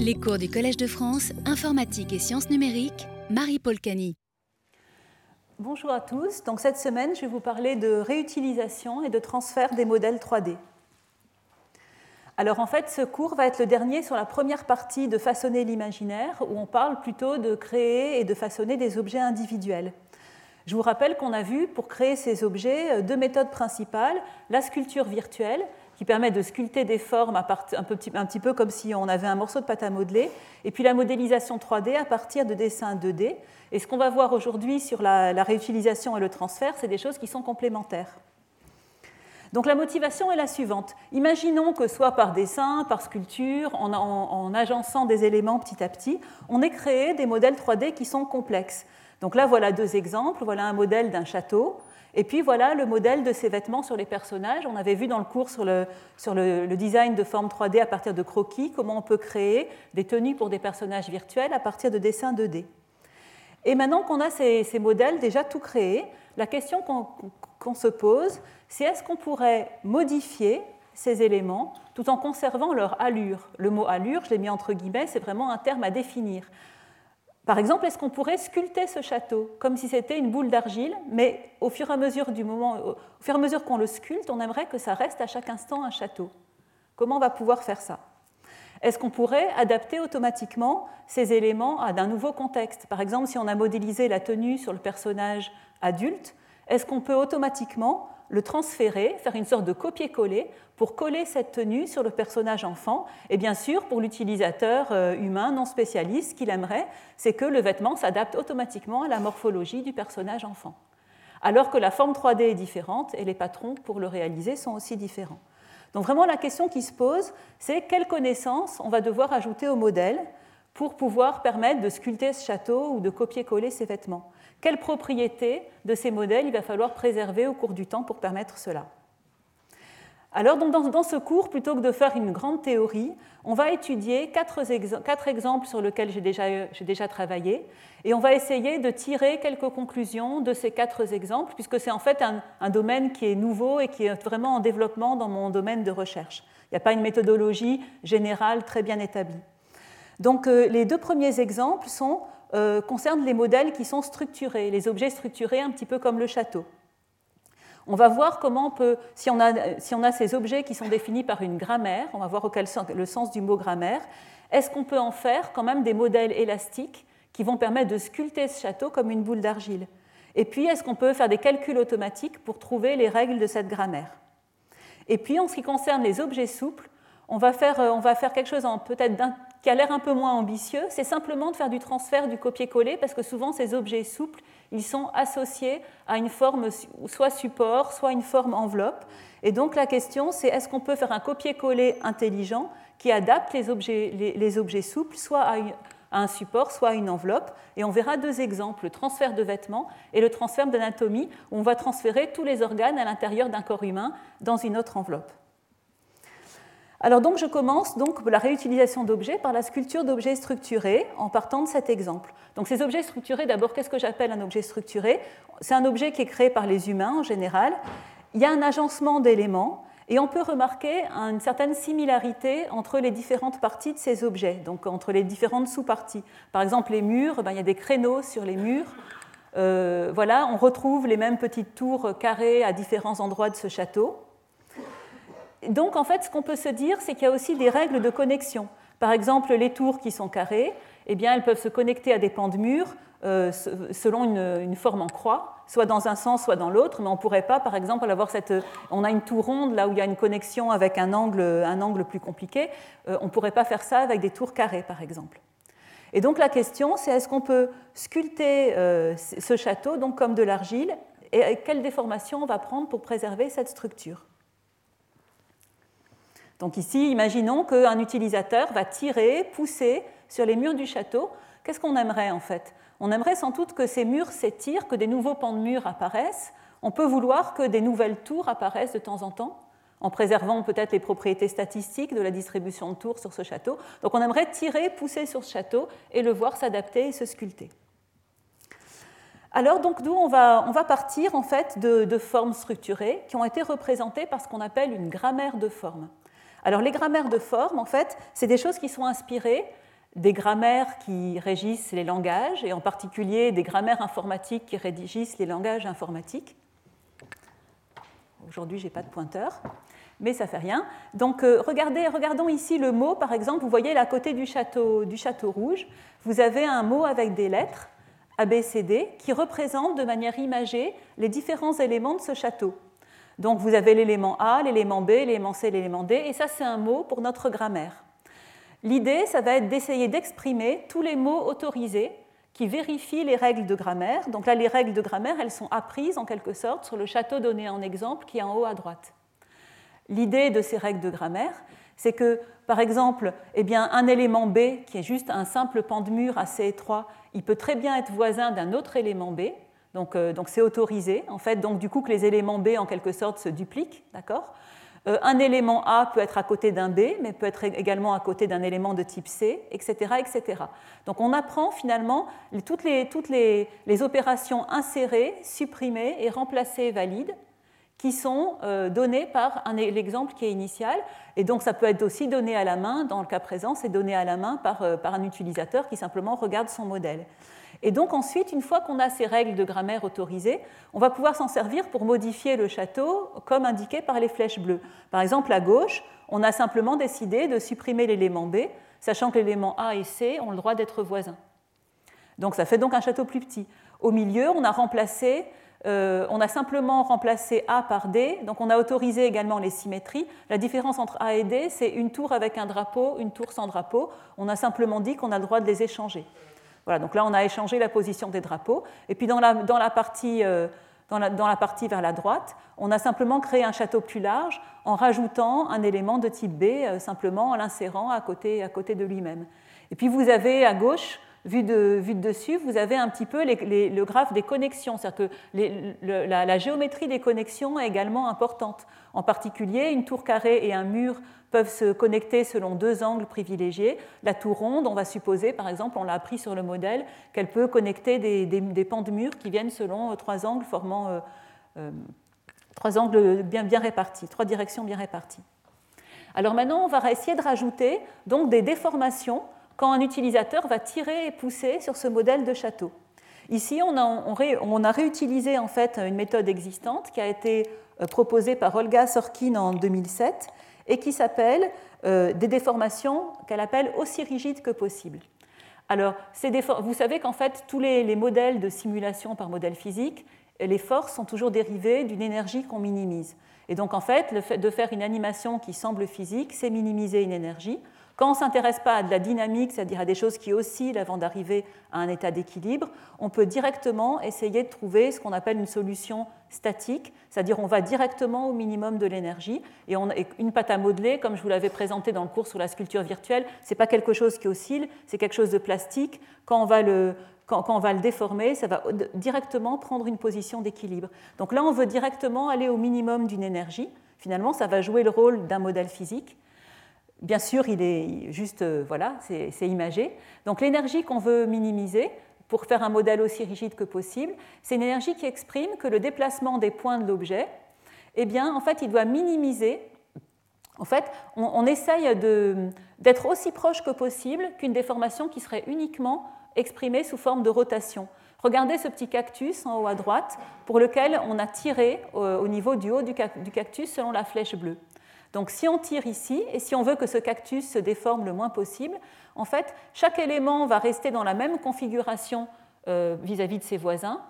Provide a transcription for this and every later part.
Les cours du Collège de France, informatique et sciences numériques, Marie-Paul Cani. Bonjour à tous. Donc cette semaine, je vais vous parler de réutilisation et de transfert des modèles 3D. Alors en fait, ce cours va être le dernier sur la première partie de façonner l'imaginaire, où on parle plutôt de créer et de façonner des objets individuels. Je vous rappelle qu'on a vu pour créer ces objets deux méthodes principales, la sculpture virtuelle, qui permet de sculpter des formes un, petit, peu comme si on avait un morceau de pâte à modeler, et puis la modélisation 3D à partir de dessins 2D. Et ce qu'on va voir aujourd'hui sur la, réutilisation et le transfert, c'est des choses qui sont complémentaires. Donc la motivation est la suivante. Imaginons que soit par dessin, par sculpture, en, en, agençant des éléments petit à petit, on ait créé des modèles 3D qui sont complexes. Donc là, voilà deux exemples. Voilà un modèle d'un château. Et puis voilà le modèle de ces vêtements sur les personnages. On avait vu dans le cours sur le, design de formes 3D à partir de croquis, comment on peut créer des tenues pour des personnages virtuels à partir de dessins 2D. Et maintenant qu'on a ces, modèles déjà tout créés, la question qu'on se pose, c'est est-ce qu'on pourrait modifier ces éléments tout en conservant leur allure? Le mot allure, je l'ai mis entre guillemets, c'est vraiment un terme à définir. Par exemple, est-ce qu'on pourrait sculpter ce château comme si c'était une boule d'argile, mais au fur et à mesure du moment, au mesure qu'on le sculpte, on aimerait que ça reste à chaque instant un château. Comment on va pouvoir faire ça? Est-ce qu'on pourrait adapter automatiquement ces éléments à un nouveau contexte? Par exemple, si on a modélisé la tenue sur le personnage adulte, est-ce qu'on peut automatiquement le transférer, faire une sorte de copier-coller pour coller cette tenue sur le personnage enfant. Et bien sûr, pour l'utilisateur euh, humain non spécialiste, ce qu'il aimerait, c'est que le vêtement s'adapte automatiquement à la morphologie du personnage enfant. Alors que la forme 3D est différente et les patrons pour le réaliser sont aussi différents. Donc vraiment la question qui se pose, c'est quelles connaissances on va devoir ajouter au modèle pour pouvoir permettre de sculpter ce château ou de copier-coller ces vêtements. Quelles propriétés de ces modèles il va falloir préserver au cours du temps pour permettre cela? Alors, dans, ce cours, plutôt que de faire une grande théorie, on va étudier quatre, exemples sur lesquels j'ai déjà, travaillé, et on va essayer de tirer quelques conclusions de ces quatre exemples, puisque c'est en fait un, domaine qui est nouveau et qui est vraiment en développement dans mon domaine de recherche. Il n'y a pas une méthodologie générale très bien établie. Donc, euh, les deux premiers exemples sont euh, concerne les modèles qui sont structurés, les objets structurés un petit peu comme le château. On va voir comment on peut, si on a, si on a ces objets qui sont définis par une grammaire, on va voir auquel, le sens du mot grammaire, est-ce qu'on peut en faire quand même des modèles élastiques qui vont permettre de sculpter ce château comme une boule d'argile? Et puis, est-ce qu'on peut faire des calculs automatiques pour trouver les règles de cette grammaire? Et puis, en ce qui concerne les objets souples, on va faire, on va faire quelque chose peut-être qui a l'air un peu moins ambitieux, c'est simplement de faire du transfert du copier-coller, parce que souvent ces objets souples, ils sont associés à une forme soit support, soit une forme enveloppe. Et donc la question, c'est est-ce qu'on peut faire un copier-coller intelligent qui adapte les objets, les, objets souples, soit à, à, un support, soit à une enveloppe? Et on verra deux exemples, le transfert de vêtements et le transfert d'anatomie, où on va transférer tous les organes à l'intérieur d'un corps humain dans une autre enveloppe. Alors donc je commence donc la réutilisation d'objets par la sculpture d'objets structurés en partant de cet exemple. Donc ces objets structurés, d'abord qu'est-ce que j'appelle un objet structuré? C'est un objet qui est créé par les humains en général. Il y a un agencement d'éléments et on peut remarquer une certaine similarité entre les différentes parties de ces objets, donc entre les différentes sous-parties. Par exemple les murs, ben, il y a des créneaux sur les murs. Euh, voilà, on retrouve les mêmes petites tours carrées à différents endroits de ce château donc, en fait, ce qu'on peut se dire, c'est qu'il y a aussi des règles de connexion. Par exemple, les tours qui sont carrées, eh bien, elles peuvent se connecter à des pans de mur euh, selon une, forme en croix, soit dans un sens, soit dans l'autre, mais on ne pourrait pas, par exemple, avoir cette... On a une tour ronde, là où il y a une connexion avec un angle, un angle plus compliqué, euh, on ne pourrait pas faire ça avec des tours carrées, par exemple. Et donc la question, c'est est-ce qu'on peut sculpter euh, ce château donc comme de l'argile, et quelle déformation on va prendre pour préserver cette structure? Donc ici, imaginons qu'un utilisateur va tirer, pousser sur les murs du château. Qu'est-ce qu'on aimerait en fait? On aimerait sans doute que ces murs s'étirent, que des nouveaux pans de murs apparaissent. On peut vouloir que des nouvelles tours apparaissent de temps en temps, en préservant peut-être les propriétés statistiques de la distribution de tours sur ce château. Donc on aimerait tirer, pousser sur ce château et le voir s'adapter et se sculpter. Alors donc d'où on va, partir en fait de formes structurées qui ont été représentées par ce qu'on appelle une grammaire de formes. Alors les grammaires de forme, en fait, c'est des choses qui sont inspirées des grammaires qui régissent les langages, et en particulier des grammaires informatiques qui régissent les langages informatiques. Aujourd'hui, je n'ai pas de pointeur, mais ça ne fait rien. Donc, euh, regardez, regardons ici le mot, par exemple, vous voyez là à côté du château, du château rouge, vous avez un mot avec des lettres, ABCD, qui représentent de manière imagée les différents éléments de ce château. Donc, vous avez l'élément A, l'élément B, l'élément C, l'élément D, et ça, c'est un mot pour notre grammaire. L'idée, ça va être d'essayer d'exprimer tous les mots autorisés qui vérifient les règles de grammaire. Donc là, les règles de grammaire, elles sont apprises en quelque sorte sur le château donné en exemple qui est en haut à droite. L'idée de ces règles de grammaire, c'est que, par exemple, eh bien, un élément B, qui est juste un simple pan de mur assez étroit, il peut très bien être voisin d'un autre élément B. Donc, euh, donc c'est autorisé, en fait. Donc, du coup, que les éléments B, en quelque sorte, se dupliquent, d'accord euh, un élément A peut être à côté d'un B, mais peut être également à côté d'un élément de type C, etc. etc. Donc on apprend finalement toutes, les, opérations insérées, supprimées et remplacées valides qui sont euh, données par l'exemple qui est initial. Et donc ça peut être aussi donné à la main, dans le cas présent, c'est donné à la main par un utilisateur qui simplement regarde son modèle. Et donc ensuite, une fois qu'on a ces règles de grammaire autorisées, on va pouvoir s'en servir pour modifier le château comme indiqué par les flèches bleues. Par exemple, à gauche, on a simplement décidé de supprimer l'élément B, sachant que l'élément A et C ont le droit d'être voisins. Donc ça fait donc un château plus petit. Au milieu, on a euh, simplement remplacé A par D, donc on a autorisé également les symétries. La différence entre A et D, c'est une tour avec un drapeau, une tour sans drapeau. On a simplement dit qu'on a le droit de les échanger. Voilà, donc là, on a échangé la position des drapeaux. Et puis dans la, partie, euh, dans, la, partie, vers la droite, on a simplement créé un château plus large en rajoutant un élément de type B, euh, simplement en l'insérant à côté, à côté de lui-même. Et puis vous avez à gauche vu de, dessus, vous avez un petit peu le graphe des connexions, c'est-à-dire que la, géométrie des connexions est également importante. En particulier, une tour carrée et un mur peuvent se connecter selon deux angles privilégiés. La tour ronde, on va supposer, par exemple, on l'a appris sur le modèle, qu'elle peut connecter des, pans de mur qui viennent selon euh, trois angles formant euh, euh, trois angles bien, bien répartis, trois directions bien réparties. Alors maintenant, on va essayer de rajouter donc des déformations quand un utilisateur va tirer et pousser sur ce modèle de château. Ici, on a, réutilisé en fait une méthode existante qui a été euh, proposée par Olga Sorkin en 2007 et qui s'appelle euh, des déformations qu'elle appelle aussi rigides que possible. Alors, vous savez qu'en fait, tous les, modèles de simulation par modèle physique, les forces sont toujours dérivées d'une énergie qu'on minimise. Et donc, en fait, le fait de faire une animation qui semble physique, c'est minimiser une énergie. Quand on ne s'intéresse pas à de la dynamique, c'est-à-dire à des choses qui oscillent avant d'arriver à un état d'équilibre, on peut directement essayer de trouver ce qu'on appelle une solution statique, c'est-à-dire on va directement au minimum de l'énergie et, une pâte à modeler, comme je vous l'avais présenté dans le cours sur la sculpture virtuelle, ce n'est pas quelque chose qui oscille, c'est quelque chose de plastique. Quand, on va le déformer, ça va directement prendre une position d'équilibre. Donc là, on veut directement aller au minimum d'une énergie. Finalement, ça va jouer le rôle d'un modèle physique. Bien sûr, il est juste, euh, voilà, c'est imagé. Donc l'énergie qu'on veut minimiser pour faire un modèle aussi rigide que possible, c'est une énergie qui exprime que le déplacement des points de l'objet, eh bien, en fait, il doit minimiser. En fait, on, essaye d'être aussi proche que possible qu'une déformation qui serait uniquement exprimée sous forme de rotation. Regardez ce petit cactus en haut à droite pour lequel on a tiré au niveau du haut du cactus selon la flèche bleue. Donc si on tire ici, et si on veut que ce cactus se déforme le moins possible, en fait, chaque élément va rester dans la même configuration euh, vis-à-vis de ses voisins,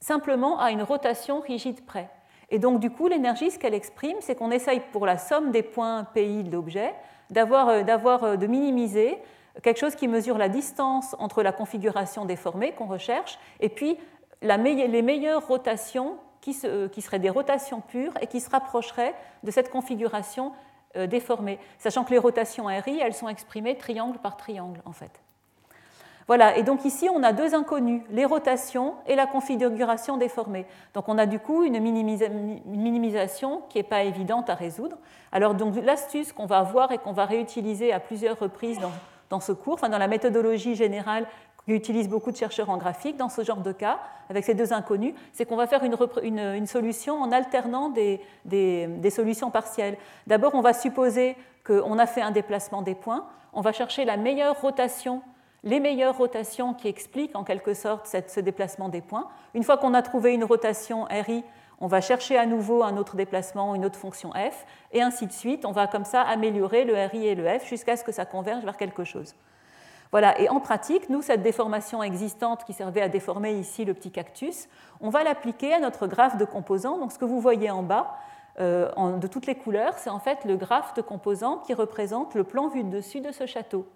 simplement à une rotation rigide près. Et donc du coup, l'énergie, ce qu'elle exprime, c'est qu'on essaye pour la somme des points PI de l'objet euh, euh, de minimiser quelque chose qui mesure la distance entre la configuration déformée qu'on recherche et puis les meilleures rotations euh, qui, seraient des rotations pures et qui se rapprocheraient de cette configuration euh, déformée, sachant que les rotations RI, elles sont exprimées triangle par triangle, en fait. Voilà, et donc ici, on a deux inconnus, les rotations et la configuration déformée. Donc on a du coup une, minimisation qui n'est pas évidente à résoudre. Alors donc l'astuce qu'on va avoir et qu'on va réutiliser à plusieurs reprises dans ce cours, dans la méthodologie générale qu'utilisent beaucoup de chercheurs en graphique dans ce genre de cas, avec ces deux inconnus, c'est qu'on va faire une, solution en alternant des, des solutions partielles. D'abord, on va supposer qu'on a fait un déplacement des points, on va chercher la meilleure rotation les meilleures rotations qui expliquent en quelque sorte ce déplacement des points. Une fois qu'on a trouvé une rotation RI, on va chercher à nouveau un autre déplacement, une autre fonction f, et ainsi de suite. On va comme ça améliorer le RI et le f jusqu'à ce que ça converge vers quelque chose. Voilà, et en pratique, nous, cette déformation existante qui servait à déformer ici le petit cactus, on va l'appliquer à notre graphe de composants. Donc ce que vous voyez en bas, euh, de toutes les couleurs, c'est en fait le graphe de composants qui représente le plan vu de dessus de ce château.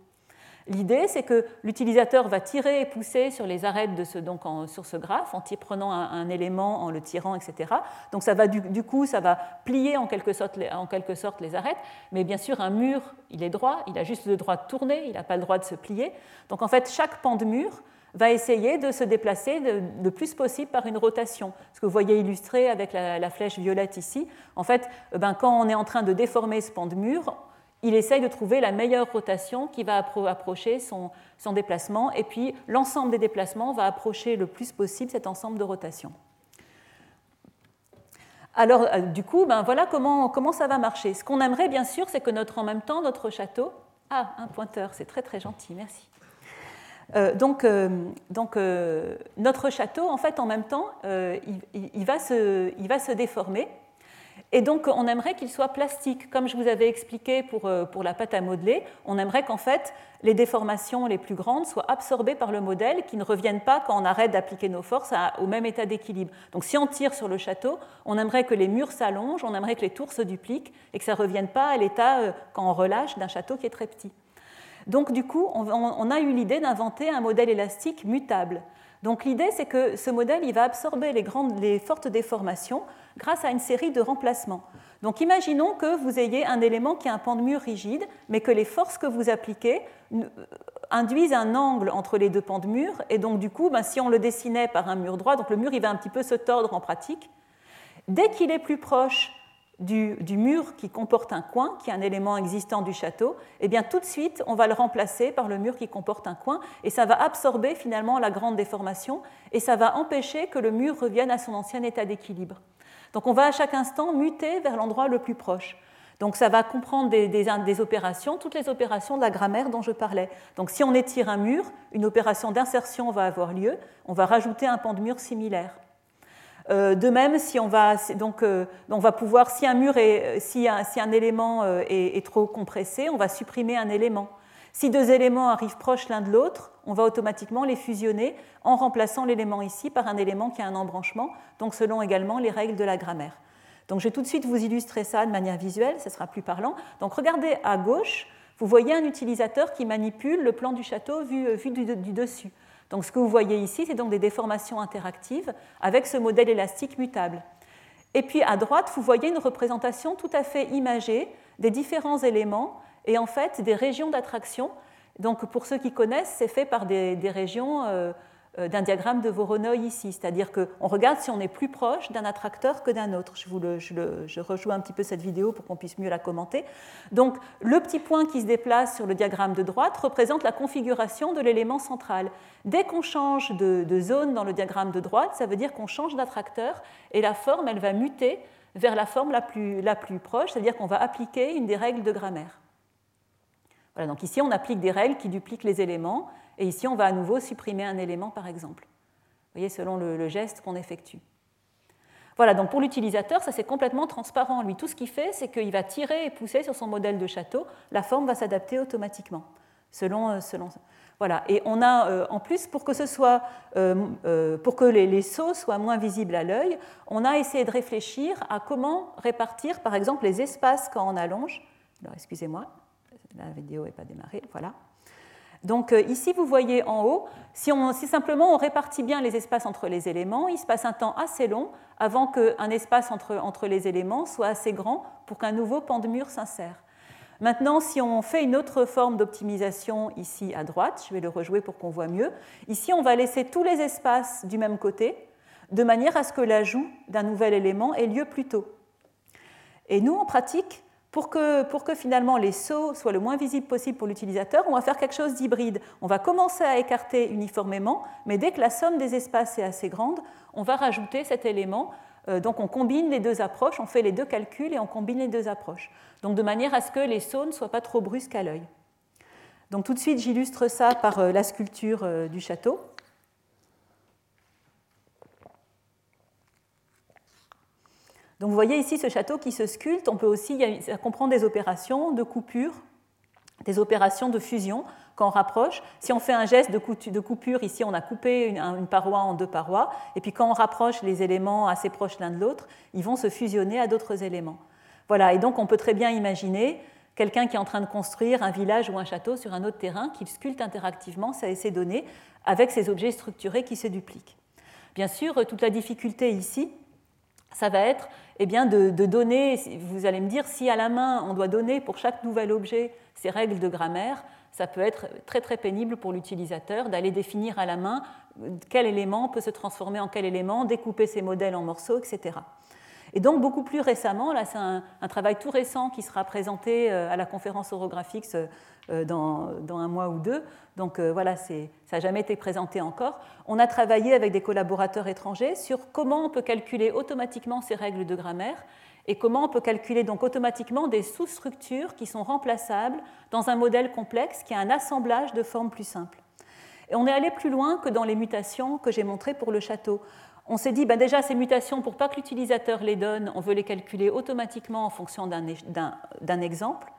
L'idée, c'est que l'utilisateur va tirer et pousser sur les arêtes de ce, donc sur ce graphe en prenant un, élément, en le tirant, etc. Donc ça va, du, coup, ça va plier en quelque, sorte en quelque sorte les arêtes. Mais bien sûr, un mur, il est droit, il a juste le droit de tourner, il n'a pas le droit de se plier. Donc en fait, chaque pan de mur va essayer de se déplacer le plus possible par une rotation. Ce que vous voyez illustré avec la, la flèche violette ici. En fait, ben, quand on est en train de déformer ce pan de mur, il essaye de trouver la meilleure rotation qui va approcher son, déplacement, et puis l'ensemble des déplacements va approcher le plus possible cet ensemble de rotations. Alors, euh, du coup, ben voilà comment, ça va marcher. Ce qu'on aimerait, bien sûr, c'est que notre, en même temps, notre château. Ah, un pointeur, c'est très très gentil, merci. Euh, donc, euh, notre château, en fait, en même temps, il va se déformer. Et donc, on aimerait qu'il soit plastique. Comme je vous avais expliqué pour, euh, pour la pâte à modeler, on aimerait qu'en fait, les déformations les plus grandes soient absorbées par le modèle, qui ne reviennent pas quand on arrête d'appliquer nos forces au même état d'équilibre. Donc, si on tire sur le château, on aimerait que les murs s'allongent, on aimerait que les tours se dupliquent et que ça ne revienne pas à l'état, euh, quand on relâche, d'un château qui est très petit. Donc, du coup, on, a eu l'idée d'inventer un modèle élastique mutable. Donc l'idée, c'est que ce modèle, il va absorber les, fortes déformations grâce à une série de remplacements. Donc imaginons que vous ayez un élément qui a un pan de mur rigide, mais que les forces que vous appliquez euh, induisent un angle entre les deux pans de mur, et donc du coup, ben, si on le dessinait par un mur droit, le mur il va un petit peu se tordre en pratique, dès qu'il est plus proche du, mur qui comporte un coin, qui est un élément existant du château, eh bien tout de suite, on va le remplacer par le mur qui comporte un coin, et ça va absorber finalement la grande déformation, et ça va empêcher que le mur revienne à son ancien état d'équilibre. Donc on va à chaque instant muter vers l'endroit le plus proche. Donc ça va comprendre des, opérations, toutes les opérations de la grammaire dont je parlais. Donc si on étire un mur, une opération d'insertion va avoir lieu, on va rajouter un pan de mur similaire. Euh, de même, si on va, donc, euh, on va pouvoir, si un mur est, si un, si un élément euh, est, trop compressé, on va supprimer un élément. Si deux éléments arrivent proches l'un de l'autre, on va automatiquement les fusionner en remplaçant l'élément ici par un élément qui a un embranchement, donc selon également les règles de la grammaire. Donc je vais tout de suite vous illustrer ça de manière visuelle, ce sera plus parlant. Donc regardez à gauche, vous voyez un utilisateur qui manipule le plan du château vu, du, dessus. Donc ce que vous voyez ici, c'est donc des déformations interactives avec ce modèle élastique mutable. Et puis à droite, vous voyez une représentation tout à fait imagée des différents éléments et en fait des régions d'attraction. Donc pour ceux qui connaissent, c'est fait par des, régions euh, d'un diagramme de Voronoi ici, c'est-à-dire qu'on regarde si on est plus proche d'un attracteur que d'un autre. Je, vous rejoue un petit peu cette vidéo pour qu'on puisse mieux la commenter. Donc le petit point qui se déplace sur le diagramme de droite représente la configuration de l'élément central. Dès qu'on change de, de zone dans le diagramme de droite, ça veut dire qu'on change d'attracteur et la forme, elle va muter vers la forme la plus, la plus proche, c'est-à-dire qu'on va appliquer une des règles de grammaire. Voilà, donc ici, on applique des règles qui dupliquent les éléments, et ici, on va à nouveau supprimer un élément, par exemple. Vous voyez, selon le, geste qu'on effectue. Voilà, donc pour l'utilisateur, ça c'est complètement transparent. Lui, tout ce qu'il fait, c'est qu'il va tirer et pousser sur son modèle de château. La forme va s'adapter automatiquement, selon, euh, selon voilà. Et on a euh, en plus, pour que, ce soit, euh, pour que les, les, sauts soient moins visibles à l'œil, on a essayé de réfléchir à comment répartir, par exemple, les espaces quand on allonge. Alors, excusez-moi, la vidéo n'est pas démarrée. Voilà. Donc euh, ici, vous voyez en haut, si, simplement on répartit bien les espaces entre les éléments, il se passe un temps assez long avant qu'un espace entre, entre, les éléments soit assez grand pour qu'un nouveau pan de mur s'insère. Maintenant, si on fait une autre forme d'optimisation ici à droite, je vais le rejouer pour qu'on voit mieux, ici on va laisser tous les espaces du même côté, de manière à ce que l'ajout d'un nouvel élément ait lieu plus tôt. Et nous, en pratique, pour que, finalement les sauts soient le moins visibles possible pour l'utilisateur, on va faire quelque chose d'hybride. On va commencer à écarter uniformément, mais dès que la somme des espaces est assez grande, on va rajouter cet élément. Euh, donc on combine les deux approches, on fait les deux calculs et on combine les deux approches. Donc de manière à ce que les sauts ne soient pas trop brusques à l'œil. Donc tout de suite, j'illustre ça par euh, la sculpture euh, du château. Donc vous voyez ici ce château qui se sculpte. On peut aussi, ça comprend des opérations de coupure, des opérations de fusion quand on rapproche. Si on fait un geste de coupure, ici on a coupé une, paroi en deux parois, et puis quand on rapproche les éléments assez proches l'un de l'autre, ils vont se fusionner à d'autres éléments. Voilà, et donc on peut très bien imaginer quelqu'un qui est en train de construire un village ou un château sur un autre terrain, qu'il sculpte interactivement ces données avec ces objets structurés qui se dupliquent. Bien sûr, toute la difficulté ici, ça va être eh bien, de, donner, vous allez me dire, si à la main on doit donner pour chaque nouvel objet ces règles de grammaire, ça peut être très très pénible pour l'utilisateur d'aller définir à la main quel élément peut se transformer en quel élément, découper ces modèles en morceaux, etc. Et donc beaucoup plus récemment, là c'est un, travail tout récent qui sera présenté euh, à la conférence orographique euh, dans, un mois ou deux, donc euh, voilà, ça n'a jamais été présenté encore. On a travaillé avec des collaborateurs étrangers sur comment on peut calculer automatiquement ces règles de grammaire et comment on peut calculer donc automatiquement des sous-structures qui sont remplaçables dans un modèle complexe qui a un assemblage de formes plus simples. Et on est allé plus loin que dans les mutations que j'ai montrées pour le château. On s'est dit, ben déjà, ces mutations, pour pas que l'utilisateur les donne, on veut les calculer automatiquement en fonction d'un exemple.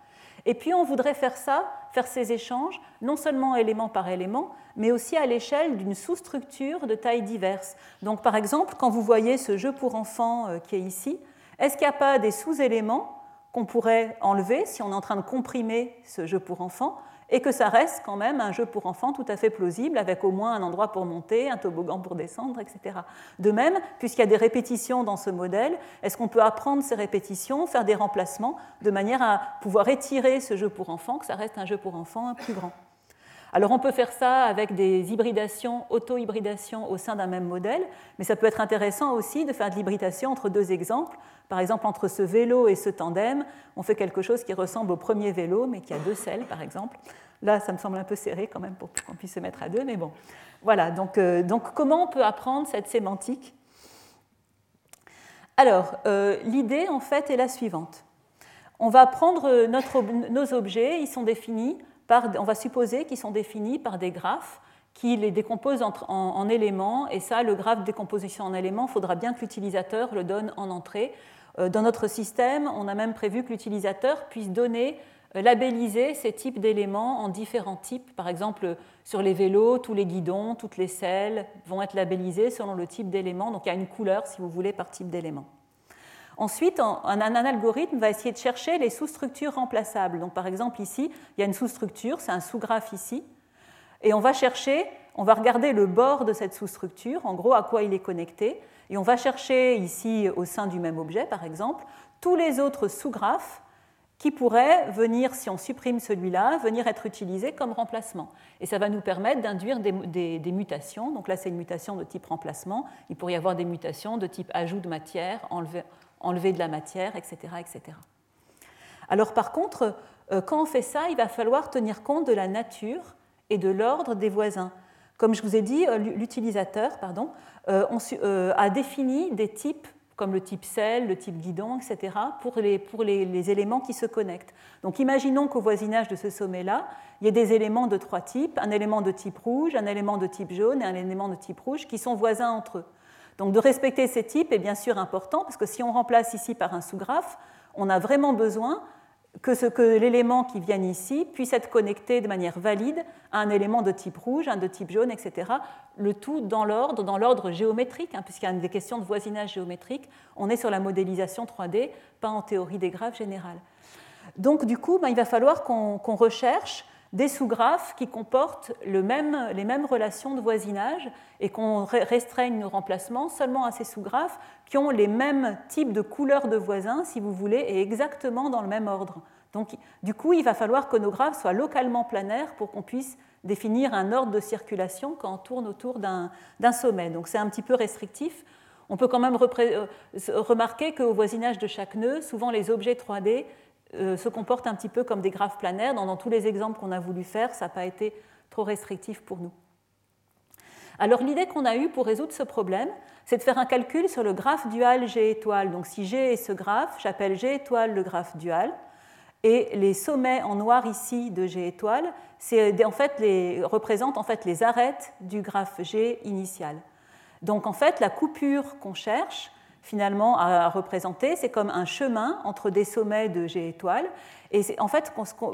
Et puis on voudrait faire ça, faire ces échanges, non seulement élément par élément, mais aussi à l'échelle d'une sous-structure de taille diverse. Donc par exemple, quand vous voyez ce jeu pour enfants euh, qui est ici, est-ce qu'il n'y a pas des sous-éléments qu'on pourrait enlever si on est en train de comprimer ce jeu pour enfants et que ça reste quand même un jeu pour enfants tout à fait plausible, avec au moins un endroit pour monter, un toboggan pour descendre, etc. De même, puisqu'il y a des répétitions dans ce modèle, est-ce qu'on peut apprendre ces répétitions, faire des remplacements, de manière à pouvoir étirer ce jeu pour enfants, que ça reste un jeu pour enfants plus grand? Alors on peut faire ça avec des hybridations, auto-hybridations au sein d'un même modèle, mais ça peut être intéressant aussi de faire de l'hybridation entre deux exemples. Par exemple, entre ce vélo et ce tandem, on fait quelque chose qui ressemble au premier vélo, mais qui a deux selles, par exemple. Là, ça me semble un peu serré quand même pour qu'on puisse se mettre à deux, mais bon. Voilà, donc, euh, donc comment on peut apprendre cette sémantique? Alors, euh, l'idée, en fait, est la suivante. On va prendre notre, nos objets, ils sont définis on va supposer qu'ils sont définis par des graphes qui les décomposent en, éléments, et ça, le graphe de décomposition en éléments, il faudra bien que l'utilisateur le donne en entrée. Euh, dans notre système, on a même prévu que l'utilisateur puisse donner, euh, labelliser ces types d'éléments en différents types. Par exemple, sur les vélos, tous les guidons, toutes les selles vont être labellisés selon le type d'élément. Donc il y a une couleur, si vous voulez, par type d'élément. Ensuite, un, algorithme va essayer de chercher les sous-structures remplaçables. Donc, par exemple, ici, il y a une sous-structure, c'est un sous-graphe ici, et on va chercher, on va regarder le bord de cette sous-structure, en gros, à quoi il est connecté, et on va chercher ici, au sein du même objet, par exemple, tous les autres sous-graphes qui pourraient venir, si on supprime celui-là, venir être utilisés comme remplacement. Et ça va nous permettre d'induire des, des, mutations. Donc là, c'est une mutation de type remplacement. Il pourrait y avoir des mutations de type ajout de matière, enlever, enlever de la matière, etc. etc. Alors par contre, euh, quand on fait ça, il va falloir tenir compte de la nature et de l'ordre des voisins. Comme je vous ai dit, euh, l'utilisateur pardon, euh, a défini des types comme le type sel, le type guidon, etc., pour, les, les, éléments qui se connectent. Donc imaginons qu'au voisinage de ce sommet-là, il y ait des éléments de trois types, un élément de type rouge, un élément de type jaune et un élément de type rouge qui sont voisins entre eux. Donc de respecter ces types est bien sûr important parce que si on remplace ici par un sous-graphe, on a vraiment besoin que, ce, que l'élément qui vient ici puisse être connecté de manière valide à un élément de type rouge, un de type jaune, etc. Le tout dans l'ordre, dans l'ordre géométrique, hein, puisqu'il y a des questions de voisinage géométrique. On est sur la modélisation 3D, pas en théorie des graphes générale. Donc du coup, ben, il va falloir qu'on recherche des sous-graphes qui comportent les mêmes relations de voisinage et qu'on restreigne nos remplacements seulement à ces sous-graphes qui ont les mêmes types de couleurs de voisins, si vous voulez, et exactement dans le même ordre. Donc, du coup, il va falloir que nos graphes soient localement planaires pour qu'on puisse définir un ordre de circulation quand on tourne autour d'un sommet. Donc, c'est un petit peu restrictif. On peut quand même euh, remarquer qu'au voisinage de chaque nœud, souvent les objets 3D se comportent un petit peu comme des graphes planaires. Dans, tous les exemples qu'on a voulu faire, ça n'a pas été trop restrictif pour nous. Alors l'idée qu'on a eue pour résoudre ce problème, c'est de faire un calcul sur le graphe dual G étoile. Donc si G est ce graphe, j'appelle G étoile le graphe dual. Et les sommets en noir ici de G étoile en fait les, représentent en fait les arêtes du graphe G initial. Donc en fait, la coupure qu'on cherche finalement à représenter, c'est comme un chemin entre des sommets de G étoile. Et en fait,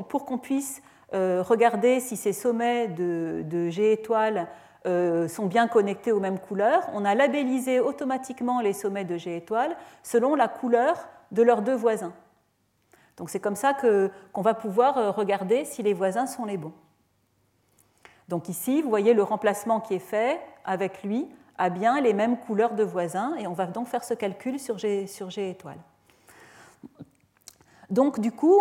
pour qu'on puisse euh, regarder si ces sommets de, G étoile euh, sont bien connectés aux mêmes couleurs, on a labellisé automatiquement les sommets de G étoile selon la couleur de leurs deux voisins. Donc c'est comme ça qu'on va pouvoir euh, regarder si les voisins sont les bons. Donc ici, vous voyez le remplacement qui est fait avec lui a bien les mêmes couleurs de voisins et on va donc faire ce calcul sur G, sur G étoile. Donc du coup,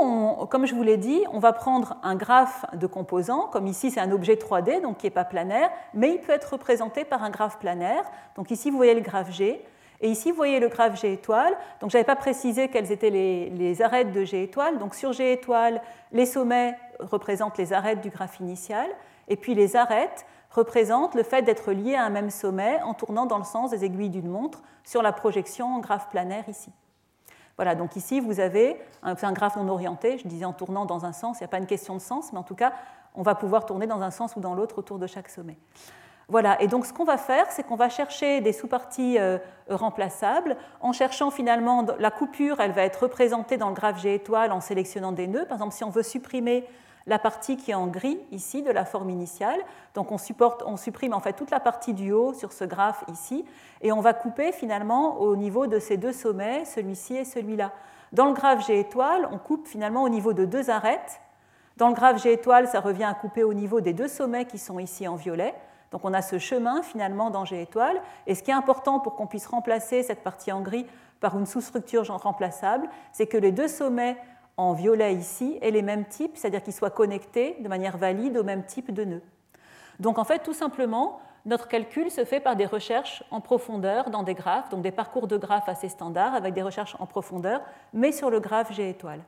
comme je vous l'ai dit, on va prendre un graphe de composants, comme ici c'est un objet 3D, donc qui n'est pas planaire, mais il peut être représenté par un graphe planaire. Donc ici vous voyez le graphe G, et ici, vous voyez le graphe G étoile. Donc, je n'avais pas précisé quelles étaient les, arêtes de G étoile. Donc, sur G étoile, les sommets représentent les arêtes du graphe initial. Et puis, les arêtes représentent le fait d'être liés à un même sommet en tournant dans le sens des aiguilles d'une montre sur la projection en graphe planaire ici. Voilà, donc ici, vous avez un, un graphe non orienté. Je disais en tournant dans un sens, il n'y a pas une question de sens, mais en tout cas, on va pouvoir tourner dans un sens ou dans l'autre autour de chaque sommet. Voilà, et donc ce qu'on va faire, c'est qu'on va chercher des sous-parties euh, remplaçables. En cherchant finalement la coupure, elle va être représentée dans le graphe G étoile en sélectionnant des nœuds. Par exemple, si on veut supprimer la partie qui est en gris ici de la forme initiale, donc on, supprime en fait toute la partie du haut sur ce graphe ici, et on va couper finalement au niveau de ces deux sommets, celui-ci et celui-là. Dans le graphe G étoile, on coupe finalement au niveau de deux arêtes. Dans le graphe G étoile, ça revient à couper au niveau des deux sommets qui sont ici en violet. Donc on a ce chemin finalement dans G étoile. Et ce qui est important pour qu'on puisse remplacer cette partie en gris par une sous-structure remplaçable, c'est que les deux sommets en violet ici aient les mêmes types, c'est-à-dire qu'ils soient connectés de manière valide au même type de nœud. Donc en fait, tout simplement, notre calcul se fait par des recherches en profondeur dans des graphes, donc des parcours de graphes assez standards avec des recherches en profondeur, mais sur le graphe G étoile.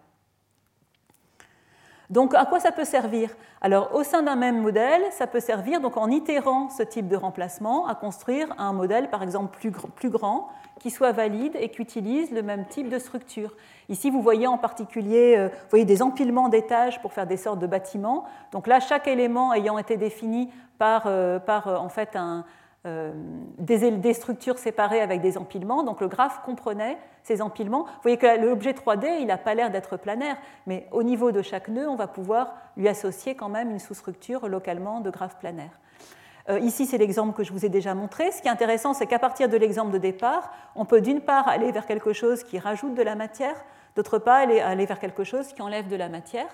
Donc à quoi ça peut servir? Alors au sein d'un même modèle, ça peut servir donc en itérant ce type de remplacement à construire un modèle par exemple plus, grand qui soit valide et qui utilise le même type de structure. Ici vous voyez en particulier euh, vous voyez des empilements d'étages pour faire des sortes de bâtiments. Donc là chaque élément ayant été défini par, euh, par euh, en fait un, euh, des, structures séparées avec des empilements. Donc le graphe comprenait ces empilements. Vous voyez que l'objet 3D, il n'a pas l'air d'être planaire, mais au niveau de chaque nœud, on va pouvoir lui associer quand même une sous-structure localement de graphe planaire. Euh, ici, c'est l'exemple que je vous ai déjà montré. Ce qui est intéressant, c'est qu'à partir de l'exemple de départ, on peut d'une part aller vers quelque chose qui rajoute de la matière, d'autre part aller vers quelque chose qui enlève de la matière.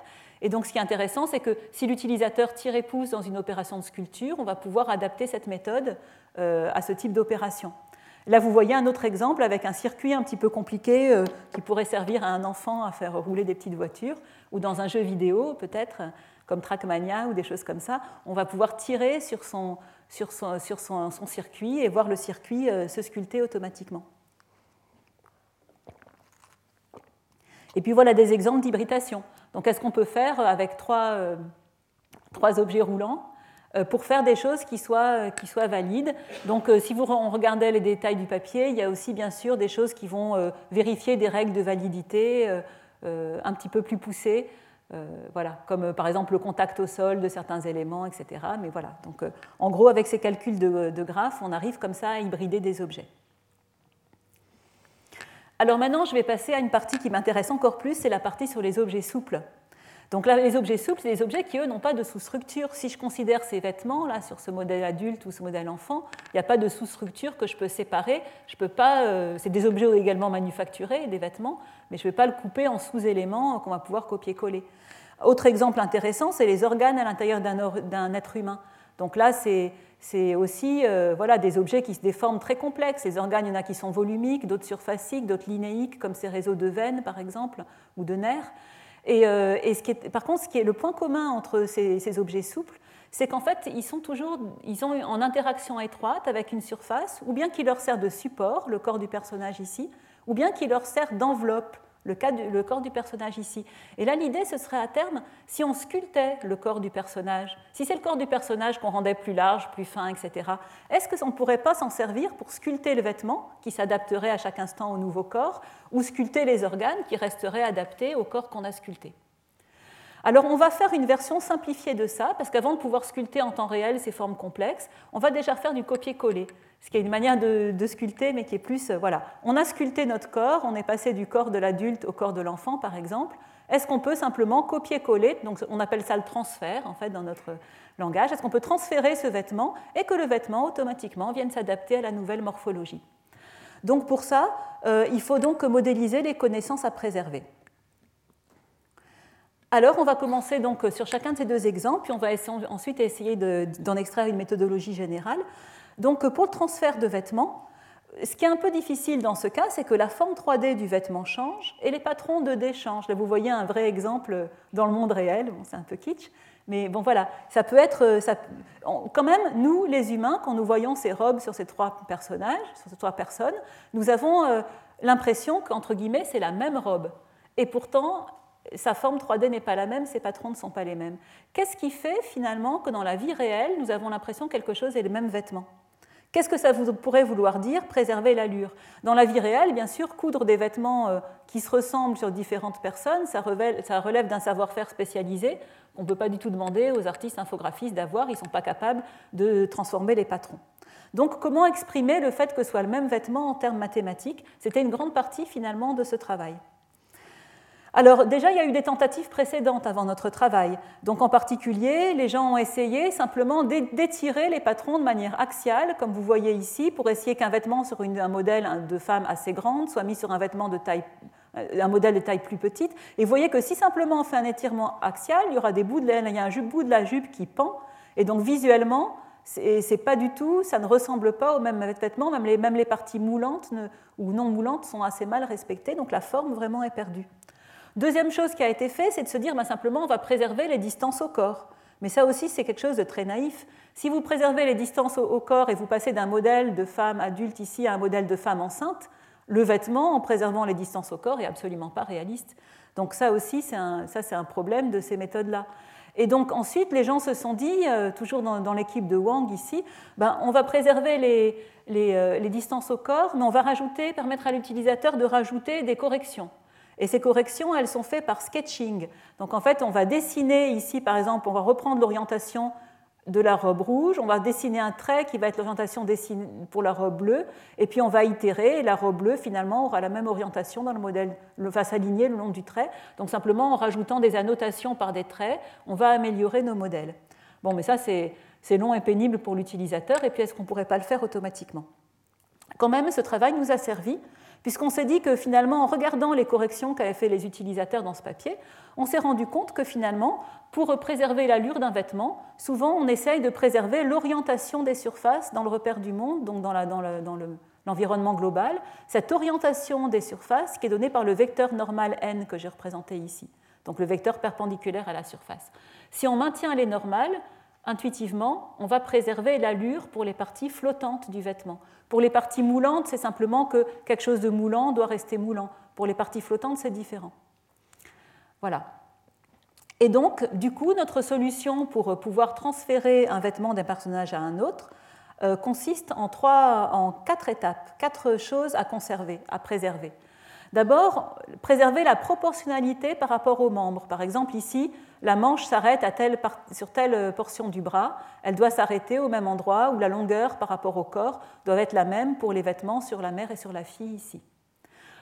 Et donc, ce qui est intéressant, c'est que si l'utilisateur tire et pousse dans une opération de sculpture, on va pouvoir adapter cette méthode euh, à ce type d'opération. Là, vous voyez un autre exemple avec un circuit un petit peu compliqué euh, qui pourrait servir à un enfant à faire rouler des petites voitures, ou dans un jeu vidéo, peut-être, comme Trackmania ou des choses comme ça. On va pouvoir tirer sur son, circuit et voir le circuit euh, se sculpter automatiquement. Et puis voilà des exemples d'hybridation. Donc, qu'est-ce qu'on peut faire avec trois, euh, trois objets roulants euh, pour faire des choses qui soient, euh, qui soient valides? Donc, si vous regardez les détails du papier, il y a aussi bien sûr des choses qui vont vérifier des règles de validité un petit peu plus poussées, voilà, comme par exemple le contact au sol de certains éléments, etc. Mais voilà, donc en gros, avec ces calculs de, de graphes, on arrive comme ça à hybrider des objets. Alors maintenant, je vais passer à une partie qui m'intéresse encore plus, c'est la partie sur les objets souples. Donc là, les objets souples, c'est des objets qui, eux, n'ont pas de sous-structure. Si je considère ces vêtements, là, sur ce modèle adulte ou ce modèle enfant, il n'y a pas de sous-structure que je peux séparer. Je peux pas, euh, c'est des objets également manufacturés, des vêtements, mais je ne vais pas le couper en sous-éléments qu'on va pouvoir copier-coller. Autre exemple intéressant, c'est les organes à l'intérieur d'un être humain. Donc là, c'est c'est aussi euh, voilà, des objets qui se déforment très complexes. Les organes, il y en a qui sont volumiques, d'autres surfaciques, d'autres linéiques, comme ces réseaux de veines, par exemple, ou de nerfs. Et, euh, ce qui est, par contre, ce qui est le point commun entre ces, objets souples, c'est qu'en fait, ils sont toujours ils en interaction étroite avec une surface, ou bien qui leur sert de support, le corps du personnage ici, ou bien qui leur sert d'enveloppe, le, corps du personnage ici. Et là, l'idée, ce serait à terme, si on sculptait le corps du personnage, si c'est le corps du personnage qu'on rendait plus large, plus fin, etc., est-ce qu'on ne pourrait pas s'en servir pour sculpter le vêtement qui s'adapterait à chaque instant au nouveau corps, ou sculpter les organes qui resteraient adaptés au corps qu'on a sculpté? Alors on va faire une version simplifiée de ça, parce qu'avant de pouvoir sculpter en temps réel ces formes complexes, on va déjà faire du copier-coller, ce qui est une manière de, sculpter, mais qui est plus... Euh, voilà, on a sculpté notre corps, on est passé du corps de l'adulte au corps de l'enfant, par exemple. Est-ce qu'on peut simplement copier-coller, donc on appelle ça le transfert, en fait, dans notre langage, est-ce qu'on peut transférer ce vêtement et que le vêtement, automatiquement, vienne s'adapter à la nouvelle morphologie? Donc pour ça, euh, il faut donc modéliser les connaissances à préserver. Alors, on va commencer donc sur chacun de ces deux exemples, puis on va ensuite essayer d'en extraire une méthodologie générale. Donc, pour le transfert de vêtements, ce qui est un peu difficile dans ce cas, c'est que la forme 3D du vêtement change et les patrons 2D changent. Là, vous voyez un vrai exemple dans le monde réel. c'est un peu kitsch, mais bon, voilà. Ça peut être. Ça, quand même, nous, les humains, quand nous voyons ces robes sur ces trois personnages, sur ces trois personnes, nous avons euh, l'impression qu'entre guillemets, c'est la même robe. Et pourtant, sa forme 3D n'est pas la même, ses patrons ne sont pas les mêmes. Qu'est-ce qui fait finalement que dans la vie réelle, nous avons l'impression que quelque chose est le même vêtement Qu'est-ce que ça pourrait vouloir dire préserver l'allure? Dans la vie réelle, bien sûr, coudre des vêtements euh, qui se ressemblent sur différentes personnes, ça relève, d'un savoir-faire spécialisé. On ne peut pas du tout demander aux artistes infographistes d'avoir, ils ne sont pas capables de transformer les patrons. Donc comment exprimer le fait que ce soit le même vêtement en termes mathématiques? C'était une grande partie finalement de ce travail. Alors déjà, il y a eu des tentatives précédentes avant notre travail. Donc en particulier, les gens ont essayé simplement d'étirer les patrons de manière axiale, comme vous voyez ici, pour essayer qu'un vêtement sur un modèle de femme assez grande soit mis sur un vêtement de taille euh, un modèle de taille plus petite. Et vous voyez que si simplement on fait un étirement axial, il y aura des bouts de il y a un bout de la jupe qui pend. Et donc visuellement, c'est pas du tout, ça ne ressemble pas au même vêtement, même les parties moulantes ou non moulantes sont assez mal respectées, donc la forme vraiment est perdue. Deuxième chose qui a été fait, c'est de se dire ben, simplement on va préserver les distances au corps. Mais ça aussi, c'est quelque chose de très naïf. Si vous préservez les distances au corps et vous passez d'un modèle de femme adulte ici à un modèle de femme enceinte, le vêtement, en préservant les distances au corps, est absolument pas réaliste. Donc ça aussi, c'est un, un problème de ces méthodes-là. Et donc ensuite, les gens se sont dit, euh, toujours dans, l'équipe de Wang ici, ben, on va préserver les, euh, les distances au corps, mais on va rajouter, permettre à l'utilisateur de rajouter des corrections. Et ces corrections, elles sont faites par sketching. Donc en fait, on va dessiner ici, par exemple, on va reprendre l'orientation de la robe rouge, on va dessiner un trait qui va être l'orientation pour la robe bleue, et puis on va itérer, et la robe bleue, finalement, aura la même orientation dans le modèle, va s'aligner le long du trait. Donc simplement, en rajoutant des annotations par des traits, on va améliorer nos modèles. Bon, mais ça, c'est long et pénible pour l'utilisateur, et puis est-ce qu'on ne pourrait pas le faire automatiquement? Quand même, ce travail nous a servi puisqu'on s'est dit que finalement, en regardant les corrections qu'avaient fait les utilisateurs dans ce papier, on s'est rendu compte que finalement, pour préserver l'allure d'un vêtement, souvent on essaye de préserver l'orientation des surfaces dans le repère du monde, donc dans, l'environnement global, cette orientation des surfaces qui est donnée par le vecteur normal n que j'ai représenté ici, donc le vecteur perpendiculaire à la surface. Si on maintient les normales, intuitivement, on va préserver l'allure pour les parties flottantes du vêtement. Pour les parties moulantes, c'est simplement que quelque chose de moulant doit rester moulant. Pour les parties flottantes, c'est différent. Voilà. Et donc, du coup, notre solution pour pouvoir transférer un vêtement d'un personnage à un autre euh, consiste en, en quatre étapes, quatre choses à conserver, à préserver. D'abord, préserver la proportionnalité par rapport aux membres. Par exemple, ici, la manche s'arrête sur telle portion du bras, elle doit s'arrêter au même endroit où la longueur par rapport au corps doit être la même pour les vêtements sur la mère et sur la fille ici.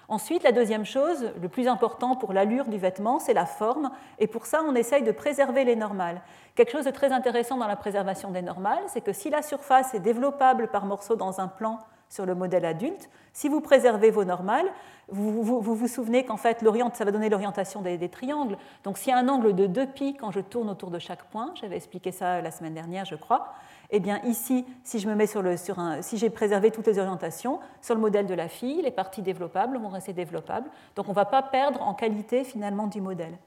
Ensuite, la deuxième chose, le plus important pour l'allure du vêtement, c'est la forme, et pour ça, on essaye de préserver les normales. Quelque chose de très intéressant dans la préservation des normales, c'est que si la surface est développable par morceaux dans un plan sur le modèle adulte, si vous préservez vos normales, vous vous, souvenez qu'en fait, ça va donner l'orientation des, triangles. Donc, s'il y a un angle de 2π quand je tourne autour de chaque point, j'avais expliqué ça la semaine dernière, je crois, eh bien ici, si sur, si j'ai préservé toutes les orientations, sur le modèle de la fille, les parties développables vont rester développables. Donc, on ne va pas perdre en qualité finalement du modèle.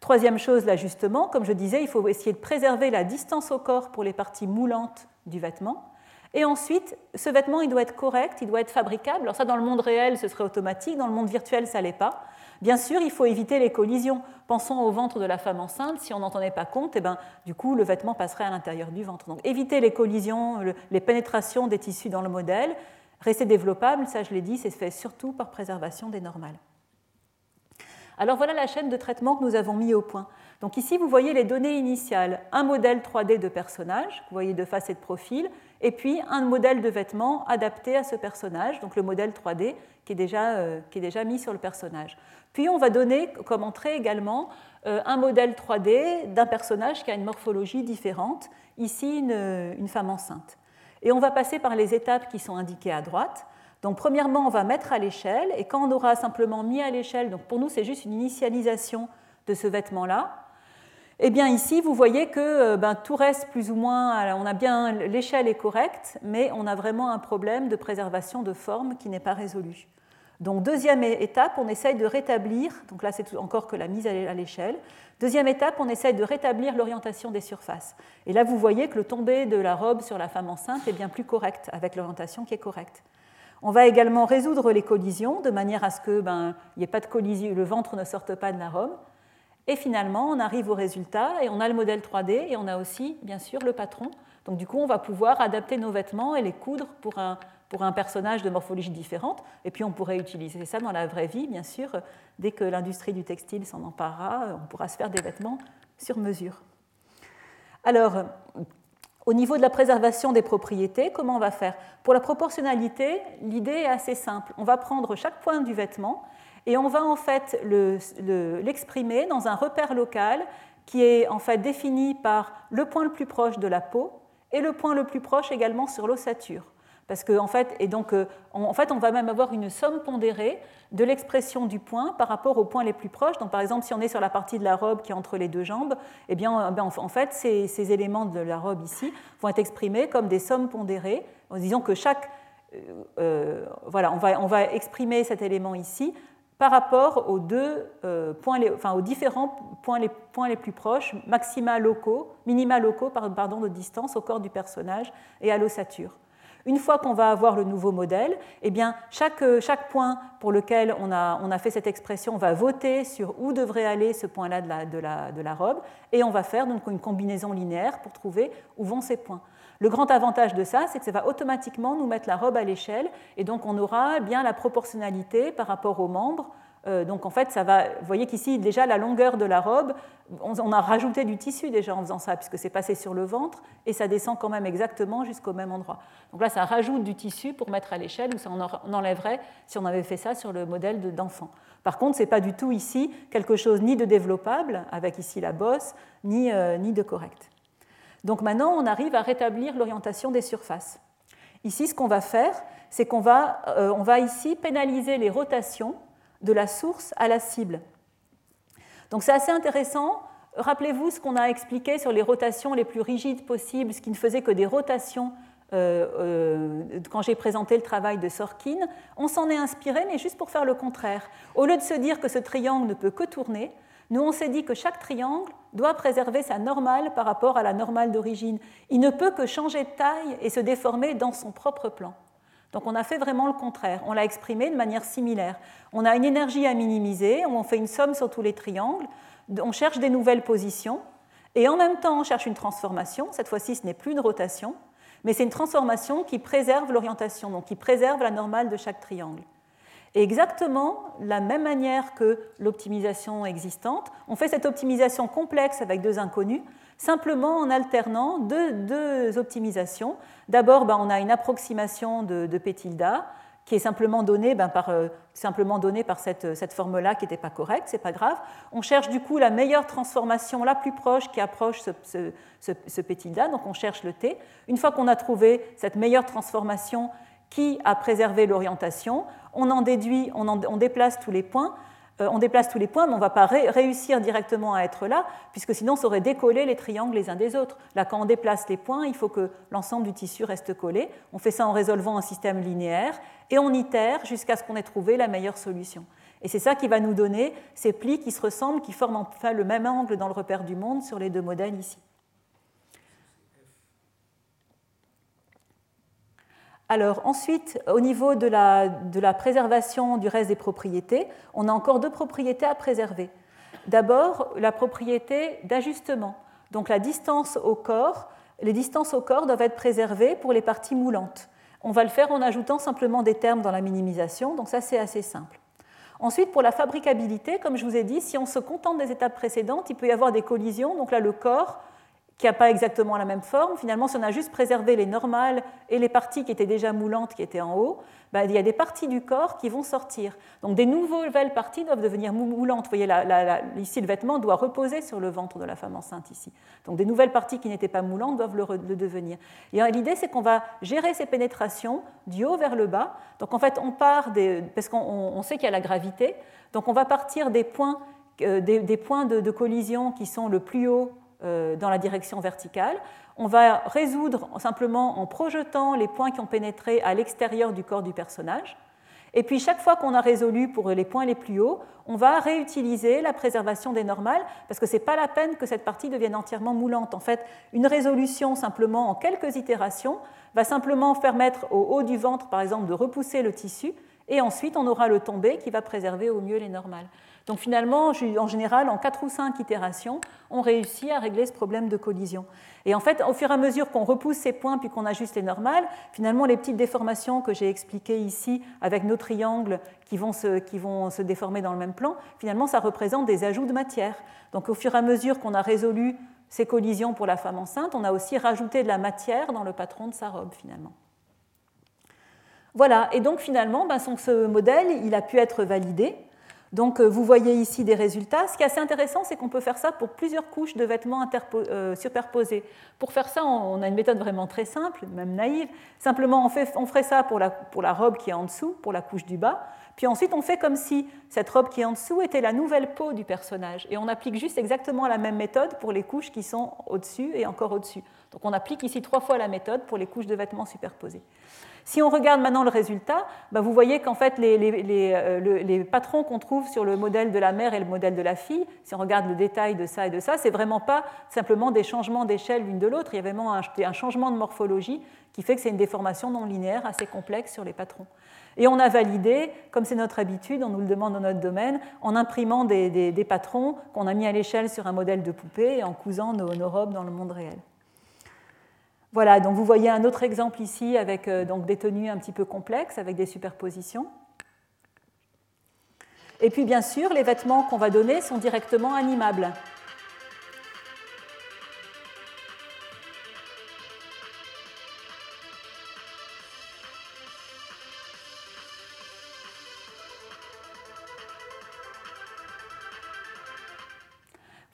Troisième chose, l'ajustement. Comme je disais, il faut essayer de préserver la distance au corps pour les parties moulantes du vêtement Et ensuite, ce vêtement, il doit être correct, il doit être fabricable. Alors ça, dans le monde réel, ce serait automatique, dans le monde virtuel, ça ne l'est pas. Bien sûr, il faut éviter les collisions. Pensons au ventre de la femme enceinte. Si on n'en tenait pas compte, eh ben, du coup, le vêtement passerait à l'intérieur du ventre. Donc, éviter les collisions, les pénétrations des tissus dans le modèle. Rester développable, ça je l'ai dit, c'est fait surtout par préservation des normales. Alors voilà la chaîne de traitement que nous avons mis au point. Donc ici, vous voyez les données initiales, un modèle 3D de personnage, vous voyez de face et de profil, et puis un modèle de vêtement adapté à ce personnage, donc le modèle 3D qui est déjà, euh, qui est déjà mis sur le personnage. Puis on va donner comme entrée également euh, un modèle 3D d'un personnage qui a une morphologie différente, ici une, une femme enceinte. Et on va passer par les étapes qui sont indiquées à droite. Donc premièrement, on va mettre à l'échelle, et quand on aura simplement mis à l'échelle, donc pour nous c'est juste une initialisation de ce vêtement-là, eh bien ici, vous voyez que euh, ben, tout reste plus ou moins, on a bien l'échelle est correcte, mais on a vraiment un problème de préservation de forme qui n'est pas résolu. Donc deuxième étape, on essaye de rétablir, donc là c'est encore que la mise à l'échelle. Deuxième étape, on essaye de rétablir l'orientation des surfaces. Et là vous voyez que le tombé de la robe sur la femme enceinte est bien plus correct, avec l'orientation qui est correcte. On va également résoudre les collisions de manière à ce que ben, le ventre ne sorte pas de la robe. Et finalement, on arrive au résultat et on a le modèle 3D et on a aussi, bien sûr, le patron. Donc du coup, on va pouvoir adapter nos vêtements et les coudre pour un, pour un personnage de morphologie différente. Et puis on pourrait utiliser ça dans la vraie vie, bien sûr. Dès que l'industrie du textile s'en emparera, on pourra se faire des vêtements sur mesure. Alors, au niveau de la préservation des propriétés, comment on va faire? Pour la proportionnalité, l'idée est assez simple. On va prendre chaque point du vêtement et on va en fait l'exprimer dans un repère local qui est en fait défini par le point le plus proche de la peau et le point le plus proche également sur l'ossature. Parce que, en fait, et donc, euh, en fait, on va même avoir une somme pondérée de l'expression du point par rapport aux points les plus proches. Donc, par exemple, si on est sur la partie de la robe qui est entre les deux jambes, eh bien, euh, en fait, ces, éléments de la robe ici vont être exprimés comme des sommes pondérées, en disant que chaque, euh, voilà, on va, on va exprimer cet élément ici par rapport aux, deux, euh, points, enfin, aux différents points les, points les, plus proches, maxima locaux, minima locaux pardon, de distance au corps du personnage et à l'ossature. Une fois qu'on va avoir le nouveau modèle, eh bien, chaque, chaque, point pour lequel on a, on a, fait cette expression va voter sur où devrait aller ce point-là de la, de, la, de la, robe, et on va faire donc une combinaison linéaire pour trouver où vont ces points. Le grand avantage de ça, c'est que ça va automatiquement nous mettre la robe à l'échelle, et donc on aura bien la proportionnalité par rapport aux membres. Euh, donc en fait, ça va. Vous voyez qu'ici déjà la longueur de la robe, on, a rajouté du tissu déjà en faisant ça, puisque c'est passé sur le ventre et ça descend quand même exactement jusqu'au même endroit. Donc là, ça rajoute du tissu pour mettre à l'échelle, ou ça en enlèverait si on avait fait ça sur le modèle d'enfant. Par contre, ce n'est pas du tout ici quelque chose ni de développable, avec ici la bosse, ni, euh, ni de correct. Donc maintenant, on arrive à rétablir l'orientation des surfaces. Ici, ce qu'on va faire, c'est qu'on va, euh, va ici pénaliser les rotations de la source à la cible. Donc c'est assez intéressant. Rappelez-vous ce qu'on a expliqué sur les rotations les plus rigides possibles, ce qui ne faisait que des rotations euh, euh, quand j'ai présenté le travail de Sorkin. On s'en est inspiré, mais juste pour faire le contraire. Au lieu de se dire que ce triangle ne peut que tourner, nous, on s'est dit que chaque triangle doit préserver sa normale par rapport à la normale d'origine. Il ne peut que changer de taille et se déformer dans son propre plan. Donc on a fait vraiment le contraire. On l'a exprimé de manière similaire. On a une énergie à minimiser, on fait une somme sur tous les triangles, on cherche des nouvelles positions, et en même temps on cherche une transformation. Cette fois-ci, ce n'est plus une rotation, mais c'est une transformation qui préserve l'orientation, donc qui préserve la normale de chaque triangle. Et exactement la même manière que l'optimisation existante, on fait cette optimisation complexe avec deux inconnus, simplement en alternant deux, optimisations. D'abord, ben, on a une approximation de, de P tilde qui est simplement donnée ben, par, euh, simplement donnée par cette, cette forme-là qui n'était pas correcte, c'est pas grave. On cherche du coup la meilleure transformation la plus proche qui approche ce, ce, ce P tilde, donc on cherche le T. Une fois qu'on a trouvé cette meilleure transformation qui a préservé l'orientation, on en déduit, on, déplace tous les points, euh, on déplace tous les points, mais on ne va pas réussir directement à être là, puisque sinon ça aurait décollé les triangles les uns des autres. Là, quand on déplace les points, il faut que l'ensemble du tissu reste collé. On fait ça en résolvant un système linéaire, et on itère jusqu'à ce qu'on ait trouvé la meilleure solution. Et c'est ça qui va nous donner ces plis qui se ressemblent, qui forment enfin le même angle dans le repère du monde sur les deux modèles ici. Alors ensuite, au niveau de la, préservation du reste des propriétés, on a encore deux propriétés à préserver. D'abord, la propriété d'ajustement. Donc la distance au corps, les distances au corps doivent être préservées pour les parties moulantes. On va le faire en ajoutant simplement des termes dans la minimisation, donc ça c'est assez simple. Ensuite, pour la fabricabilité, comme je vous ai dit, si on se contente des étapes précédentes, il peut y avoir des collisions. Donc là, le corps qui n'a pas exactement la même forme. Finalement, si on a juste préservé les normales et les parties qui étaient déjà moulantes, qui étaient en haut, bah, il y a des parties du corps qui vont sortir. Donc des nouvelles parties doivent devenir moulantes. Vous voyez, ici, le vêtement doit reposer sur le ventre de la femme enceinte ici. Donc des nouvelles parties qui n'étaient pas moulantes doivent le, devenir. Et l'idée, c'est qu'on va gérer ces pénétrations du haut vers le bas. Donc en fait, on part des... parce qu'on sait qu'il y a la gravité. Donc on va partir des points, euh, des, points de, collision qui sont le plus haut dans la direction verticale. On va résoudre simplement en projetant les points qui ont pénétré à l'extérieur du corps du personnage. Et puis chaque fois qu'on a résolu pour les points les plus hauts, on va réutiliser la préservation des normales parce que ce n'est pas la peine que cette partie devienne entièrement moulante. En fait, une résolution simplement en quelques itérations va simplement permettre au haut du ventre, par exemple, de repousser le tissu et ensuite on aura le tombé qui va préserver au mieux les normales. Donc finalement, en général, en 4 ou 5 itérations, on réussit à régler ce problème de collision. Et en fait, au fur et à mesure qu'on repousse ces points puis qu'on ajuste les normales, finalement, les petites déformations que j'ai expliquées ici avec nos triangles qui vont, se, qui vont se déformer dans le même plan, finalement, ça représente des ajouts de matière. Donc au fur et à mesure qu'on a résolu ces collisions pour la femme enceinte, on a aussi rajouté de la matière dans le patron de sa robe, finalement. Voilà, et donc finalement, ben, ce modèle, il a pu être validé. Donc euh, vous voyez ici des résultats. Ce qui est assez intéressant, c'est qu'on peut faire ça pour plusieurs couches de vêtements euh, superposés. Pour faire ça, on a une méthode vraiment très simple, même naïve. Simplement, on, fait, on ferait ça pour la, pour la robe qui est en dessous, pour la couche du bas. Puis ensuite, on fait comme si cette robe qui est en dessous était la nouvelle peau du personnage. Et on applique juste exactement la même méthode pour les couches qui sont au-dessus et encore au-dessus. Donc on applique ici trois fois la méthode pour les couches de vêtements superposés. Si on regarde maintenant le résultat, bah, vous voyez qu'en fait, euh, les, patrons qu'on trouve sur le modèle de la mère et le modèle de la fille, si on regarde le détail de ça et de ça, c'est vraiment pas simplement des changements d'échelle l'une de l'autre, il y a vraiment un, changement de morphologie qui fait que c'est une déformation non linéaire assez complexe sur les patrons. Et on a validé, comme c'est notre habitude, on nous le demande dans notre domaine, en imprimant des, patrons qu'on a mis à l'échelle sur un modèle de poupée et en cousant nos robes dans le monde réel. Voilà, donc vous voyez un autre exemple ici avec euh, donc des tenues un petit peu complexes, avec des superpositions. Et puis bien sûr, les vêtements qu'on va donner sont directement animables.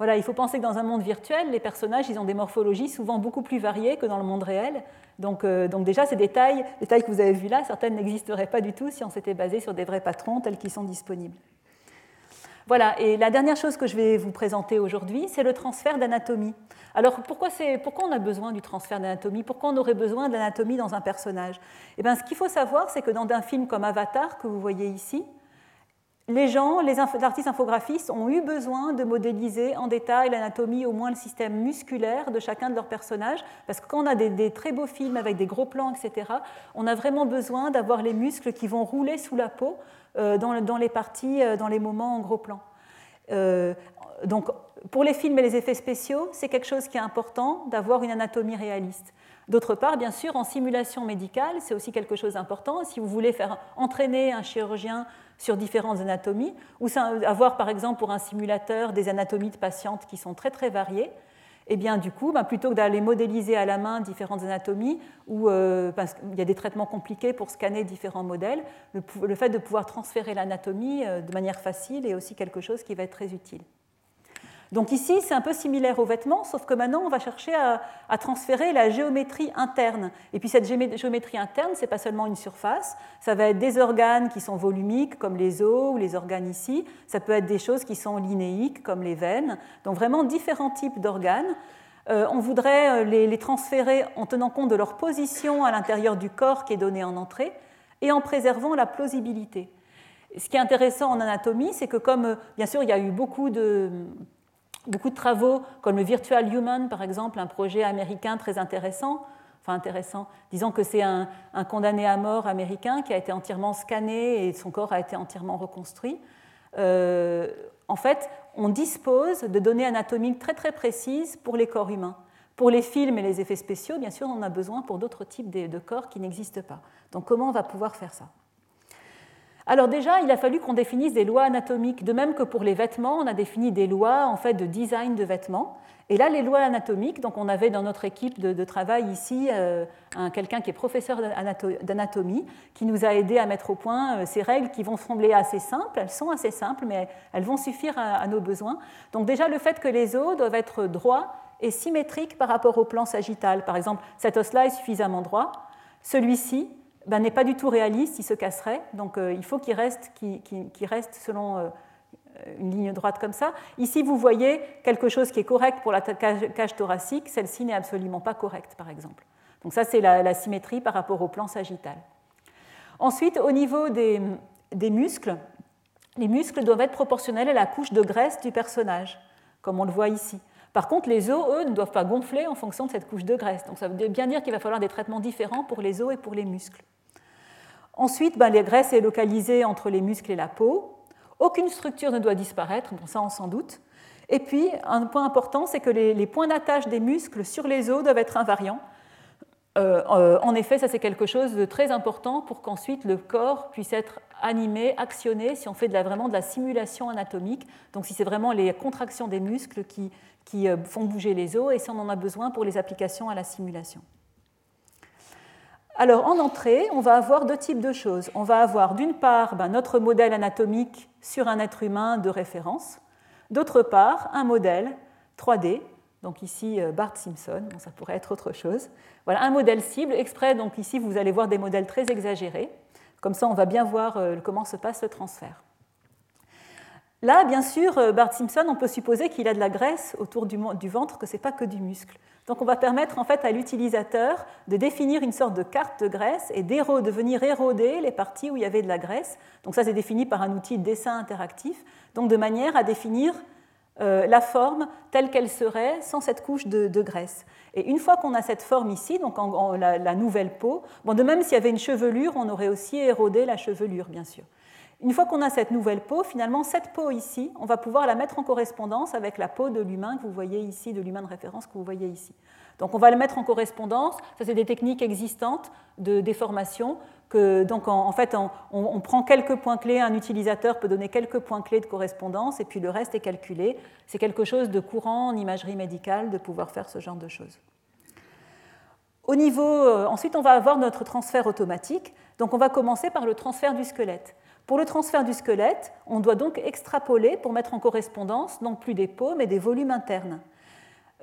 Voilà, il faut penser que dans un monde virtuel, les personnages ils ont des morphologies souvent beaucoup plus variées que dans le monde réel. Donc, euh, donc déjà, ces détails, les tailles que vous avez vues là, certaines n'existeraient pas du tout si on s'était basé sur des vrais patrons tels qu'ils sont disponibles. Voilà, et la dernière chose que je vais vous présenter aujourd'hui, c'est le transfert d'anatomie. Alors pourquoi, pourquoi, on a besoin du transfert d'anatomie? Pourquoi on aurait besoin d'anatomie dans un personnage? Eh bien, ce qu'il faut savoir, c'est que dans un film comme Avatar, que vous voyez ici, les gens, les artistes infographistes ont eu besoin de modéliser en détail l'anatomie, au moins le système musculaire de chacun de leurs personnages, parce que quand on a des, très beaux films avec des gros plans, etc., on a vraiment besoin d'avoir les muscles qui vont rouler sous la peau euh, dans, les parties, euh, dans les moments en gros plan. Euh, donc, pour les films et les effets spéciaux, c'est quelque chose qui est important d'avoir une anatomie réaliste. D'autre part, bien sûr, en simulation médicale, c'est aussi quelque chose d'important. Si vous voulez faire entraîner un chirurgien sur différentes anatomies, ou avoir par exemple pour un simulateur des anatomies de patientes qui sont très très variées, eh bien du coup, ben, plutôt que d'aller modéliser à la main différentes anatomies, où euh, il y a des traitements compliqués pour scanner différents modèles, le fait de pouvoir transférer l'anatomie euh, de manière facile est aussi quelque chose qui va être très utile. Donc ici, c'est un peu similaire aux vêtements, sauf que maintenant, on va chercher à, transférer la géométrie interne. Et puis cette géométrie interne, ce n'est pas seulement une surface, ça va être des organes qui sont volumiques, comme les os ou les organes ici, ça peut être des choses qui sont linéiques, comme les veines, donc vraiment différents types d'organes. Euh, on voudrait euh, les, les transférer en tenant compte de leur position à l'intérieur du corps qui est donné en entrée et en préservant la plausibilité. Ce qui est intéressant en anatomie, c'est que comme, euh, bien sûr, il y a eu beaucoup de, beaucoup de travaux comme le Virtual Human, par exemple, un projet américain très intéressant. enfin intéressant. Disons que c'est un, condamné à mort américain qui a été entièrement scanné et son corps a été entièrement reconstruit. Euh, en fait, on dispose de données anatomiques très très précises pour les corps humains. Pour les films et les effets spéciaux, bien sûr, on en a besoin pour d'autres types de corps qui n'existent pas. Donc comment on va pouvoir faire ça? Alors déjà, il a fallu qu'on définisse des lois anatomiques, de même que pour les vêtements, on a défini des lois en fait de design de vêtements. Et là, les lois anatomiques, donc on avait dans notre équipe de, travail ici euh, quelqu'un qui est professeur d'anatomie, qui nous a aidé à mettre au point euh, ces règles qui vont sembler assez simples. Elles sont assez simples, mais elles vont suffire à, nos besoins. Donc déjà, le fait que les os doivent être droits et symétriques par rapport au plan sagittal. Par exemple, cet os-là est suffisamment droit. Celui-ci ben, n'est pas du tout réaliste, il se casserait. Donc euh, il faut qu'il reste, reste, selon euh, une ligne droite comme ça. Ici, vous voyez quelque chose qui est correct pour la cage, thoracique, celle-ci n'est absolument pas correcte, par exemple. Donc ça, c'est la, symétrie par rapport au plan sagittal. Ensuite, au niveau des, des muscles, les muscles doivent être proportionnels à la couche de graisse du personnage, comme on le voit ici. Par contre, les os, eux, ne doivent pas gonfler en fonction de cette couche de graisse. Donc ça veut bien dire qu'il va falloir des traitements différents pour les os et pour les muscles. Ensuite, ben, les graisses est localisée entre les muscles et la peau. Aucune structure ne doit disparaître, ça on s'en doute. Et puis, un point important, c'est que les, points d'attache des muscles sur les os doivent être invariants. Euh, euh, en effet, ça c'est quelque chose de très important pour qu'ensuite le corps puisse être animé, actionné, si on fait de la, vraiment de la simulation anatomique, donc si c'est vraiment les contractions des muscles qui, euh, font bouger les os, et si on en a besoin pour les applications à la simulation. Alors en entrée, on va avoir deux types de choses. On va avoir d'une part ben, notre modèle anatomique sur un être humain de référence, d'autre part un modèle 3D, donc ici euh, Bart Simpson, ça pourrait être autre chose. Voilà un modèle cible exprès, donc ici vous allez voir des modèles très exagérés, comme ça on va bien voir euh, comment se passe le transfert. Là, bien sûr, euh, Bart Simpson, on peut supposer qu'il a de la graisse autour du, ventre, que ce n'est pas que du muscle. Donc on va permettre en fait à l'utilisateur de définir une sorte de carte de graisse et de venir éroder les parties où il y avait de la graisse. Donc ça c'est défini par un outil de dessin interactif, donc de manière à définir euh, la forme telle qu'elle serait sans cette couche de, graisse. Et une fois qu'on a cette forme ici, donc la, la, nouvelle peau, bon, de même s'il y avait une chevelure, on aurait aussi érodé la chevelure, bien sûr. Une fois qu'on a cette nouvelle peau, finalement, cette peau ici, on va pouvoir la mettre en correspondance avec la peau de l'humain que vous voyez ici, de l'humain de référence que vous voyez ici. Donc on va la mettre en correspondance. Ça, c'est des techniques existantes de déformation. Donc en, fait, on, prend quelques points clés, un utilisateur peut donner quelques points clés de correspondance et puis le reste est calculé. C'est quelque chose de courant en imagerie médicale de pouvoir faire ce genre de choses. Au niveau, euh, ensuite, on va avoir notre transfert automatique. Donc on va commencer par le transfert du squelette. Pour le transfert du squelette, on doit donc extrapoler pour mettre en correspondance non plus des peaux, mais des volumes internes.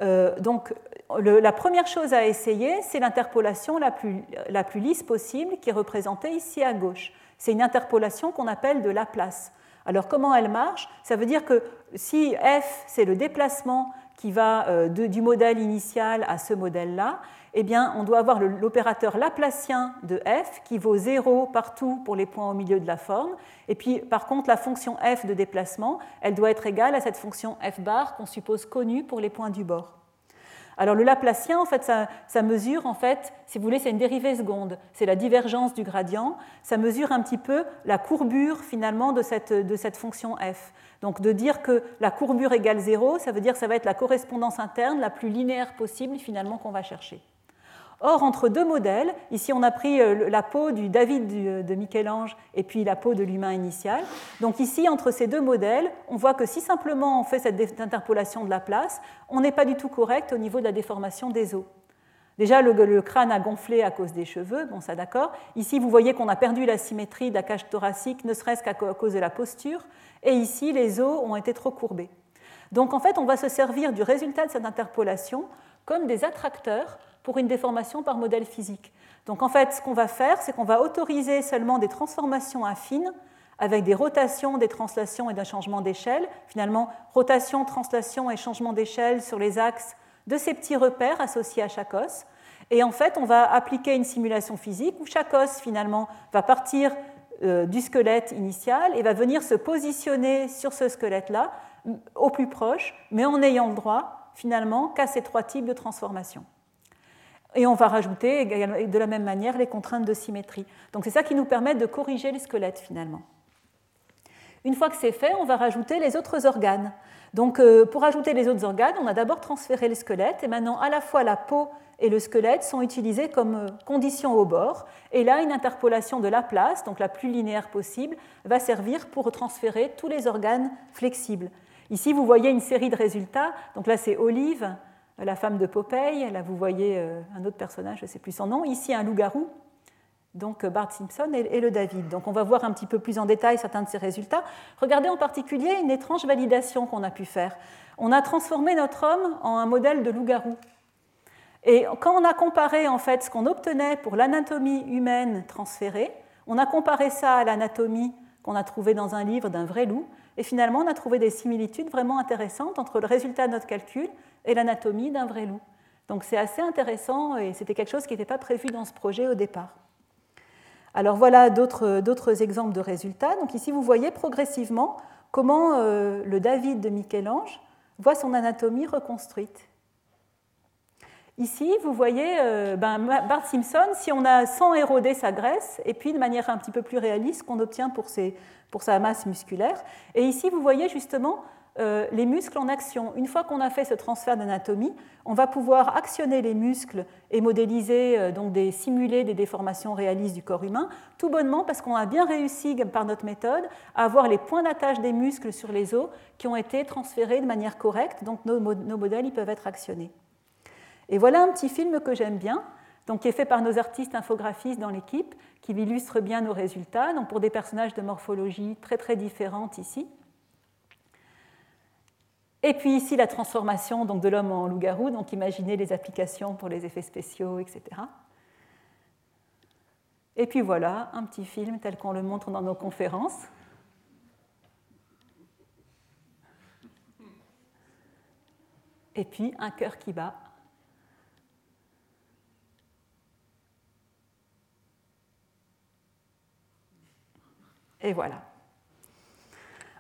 Euh, donc, la première chose à essayer, c'est l'interpolation la plus, la plus, lisse possible, qui est représentée ici à gauche. C'est une interpolation qu'on appelle de Laplace. Alors, comment elle marche? Ça veut dire que si f, c'est le déplacement qui va euh, du modèle initial à ce modèle-là, eh bien, on doit avoir l'opérateur laplacien de f qui vaut 0 partout pour les points au milieu de la forme. Et puis, par contre, la fonction f de déplacement, elle doit être égale à cette fonction f bar qu'on suppose connue pour les points du bord. Alors le Laplacien, en fait, ça, mesure, en fait, si vous voulez, c'est une dérivée seconde. C'est la divergence du gradient. Ça mesure un petit peu la courbure, finalement, de cette, de cette fonction f. Donc de dire que la courbure égale 0, ça veut dire que ça va être la correspondance interne la plus linéaire possible, finalement, qu'on va chercher. Or, entre deux modèles, ici on a pris euh, la peau du David euh, de Michel-Ange et puis la peau de l'humain initial. Donc ici, entre ces deux modèles, on voit que si simplement on fait cette interpolation de la place, on n'est pas du tout correct au niveau de la déformation des os. Déjà, le, crâne a gonflé à cause des cheveux, bon ça d'accord. Ici, vous voyez qu'on a perdu la symétrie de la cage thoracique, ne serait-ce qu'à cause de la posture. Et ici, les os ont été trop courbés. Donc en fait, on va se servir du résultat de cette interpolation comme des attracteurs pour une déformation par modèle physique. Donc en fait, ce qu'on va faire, c'est qu'on va autoriser seulement des transformations affines avec des rotations, des translations et d'un changement d'échelle. Finalement, rotation, translation et changement d'échelle sur les axes de ces petits repères associés à chaque os. Et en fait, on va appliquer une simulation physique où chaque os, finalement, va partir euh, du squelette initial et va venir se positionner sur ce squelette-là au plus proche, mais en ayant le droit, finalement, qu'à ces trois types de transformations. Et on va rajouter de la même manière les contraintes de symétrie. Donc c'est ça qui nous permet de corriger le squelette finalement. Une fois que c'est fait, on va rajouter les autres organes. Donc euh, pour ajouter les autres organes, on a d'abord transféré le squelette et maintenant à la fois la peau et le squelette sont utilisés comme euh, conditions au bord. Et là, une interpolation de la place, donc la plus linéaire possible, va servir pour transférer tous les organes flexibles. Ici, vous voyez une série de résultats. Donc là, c'est Olive, la femme de Popeye. Là, vous voyez euh, un autre personnage, je ne sais plus son nom. Ici, un loup-garou. Donc Bart Simpson et le David. Donc on va voir un petit peu plus en détail certains de ces résultats. Regardez en particulier une étrange validation qu'on a pu faire. On a transformé notre homme en un modèle de loup-garou. Et quand on a comparé en fait ce qu'on obtenait pour l'anatomie humaine transférée, on a comparé ça à l'anatomie qu'on a trouvée dans un livre d'un vrai loup, et finalement on a trouvé des similitudes vraiment intéressantes entre le résultat de notre calcul et l'anatomie d'un vrai loup. Donc c'est assez intéressant et c'était quelque chose qui n'était pas prévu dans ce projet au départ. Alors voilà d'autres exemples de résultats. Donc ici vous voyez progressivement comment euh, le David de Michel-Ange voit son anatomie reconstruite. Ici, vous voyez euh, ben, Bart Simpson, si on a sans éroder sa graisse, et puis de manière un petit peu plus réaliste qu'on obtient pour, sa masse musculaire. Et ici, vous voyez justement euh, les muscles en action. Une fois qu'on a fait ce transfert d'anatomie, on va pouvoir actionner les muscles et modéliser, euh, donc des, simuler des déformations réalistes du corps humain, tout bonnement parce qu'on a bien réussi par notre méthode à avoir les points d'attache des muscles sur les os qui ont été transférés de manière correcte, donc nos, modèles ils peuvent être actionnés. Et voilà un petit film que j'aime bien, donc qui est fait par nos artistes infographistes dans l'équipe, qui illustre bien nos résultats, donc pour des personnages de morphologie très très différentes ici. Et puis ici la transformation donc, de l'homme en loup-garou, donc imaginez les applications pour les effets spéciaux, etc. Et puis voilà un petit film tel qu'on le montre dans nos conférences. Et puis un cœur qui bat. Et voilà.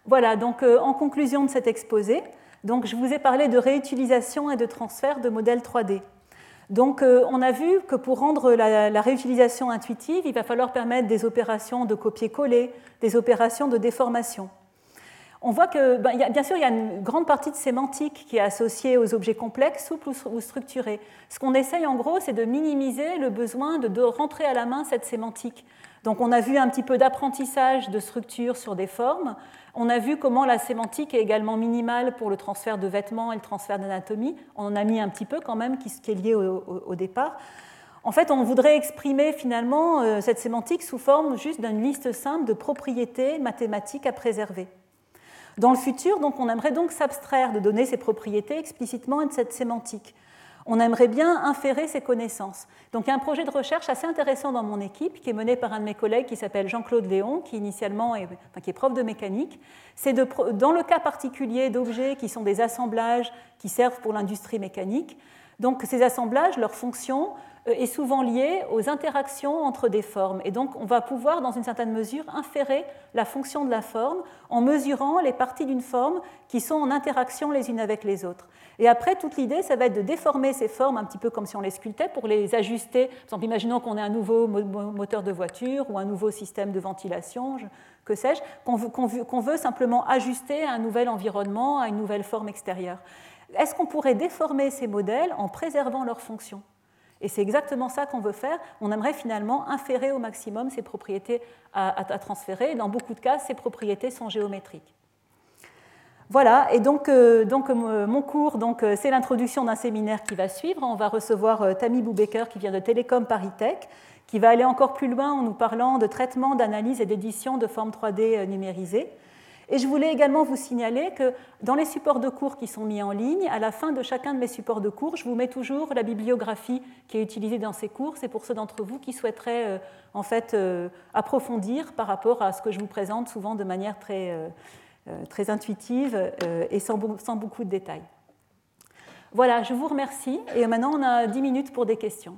Voilà, donc euh, en conclusion de cet exposé, donc, je vous ai parlé de réutilisation et de transfert de modèles 3D. Donc, euh, on a vu que pour rendre la, réutilisation intuitive, il va falloir permettre des opérations de copier-coller, des opérations de déformation. On voit que, ben, bien sûr, il y a une grande partie de sémantique qui est associée aux objets complexes, souples ou structurés. Ce qu'on essaye en gros, c'est de minimiser le besoin de rentrer à la main cette sémantique. Donc on a vu un petit peu d'apprentissage de structure sur des formes. On a vu comment la sémantique est également minimale pour le transfert de vêtements et le transfert d'anatomie. On en a mis un petit peu quand même, qui est lié au, départ. En fait, on voudrait exprimer finalement euh, cette sémantique sous forme juste d'une liste simple de propriétés mathématiques à préserver. Dans le futur, donc, on aimerait donc s'abstraire de donner ces propriétés explicitement et de cette sémantique on aimerait bien inférer ces connaissances. Donc il y a un projet de recherche assez intéressant dans mon équipe qui est mené par un de mes collègues qui s'appelle Jean-Claude Léon, qui initialement est, qui est prof de mécanique. C'est dans le cas particulier d'objets qui sont des assemblages qui servent pour l'industrie mécanique. Donc ces assemblages, leur fonction est souvent liée aux interactions entre des formes. Et donc on va pouvoir, dans une certaine mesure, inférer la fonction de la forme en mesurant les parties d'une forme qui sont en interaction les unes avec les autres. Et après, toute l'idée, ça va être de déformer ces formes un petit peu comme si on les sculptait pour les ajuster. Par exemple, imaginons qu'on ait un nouveau moteur de voiture ou un nouveau système de ventilation, que sais-je, qu'on veut, simplement ajuster à un nouvel environnement, à une nouvelle forme extérieure. Est-ce qu'on pourrait déformer ces modèles en préservant leurs fonctions et c'est exactement ça qu'on veut faire. On aimerait finalement inférer au maximum ces propriétés à, transférer. Dans beaucoup de cas, ces propriétés sont géométriques. Voilà, et donc, euh, euh, mon cours, donc, euh, c'est l'introduction d'un séminaire qui va suivre. On va recevoir Tammy Boubaker qui vient de Télécom Paris Tech, qui va aller encore plus loin en nous parlant de traitement, d'analyse et d'édition de formes 3D numérisées. Et je voulais également vous signaler que dans les supports de cours qui sont mis en ligne, à la fin de chacun de mes supports de cours, je vous mets toujours la bibliographie qui est utilisée dans ces cours. C'est pour ceux d'entre vous qui souhaiteraient en fait approfondir par rapport à ce que je vous présente souvent de manière très euh, très intuitive euh, et sans, beaucoup de détails. Voilà, je vous remercie et maintenant on a 10 minutes pour des questions.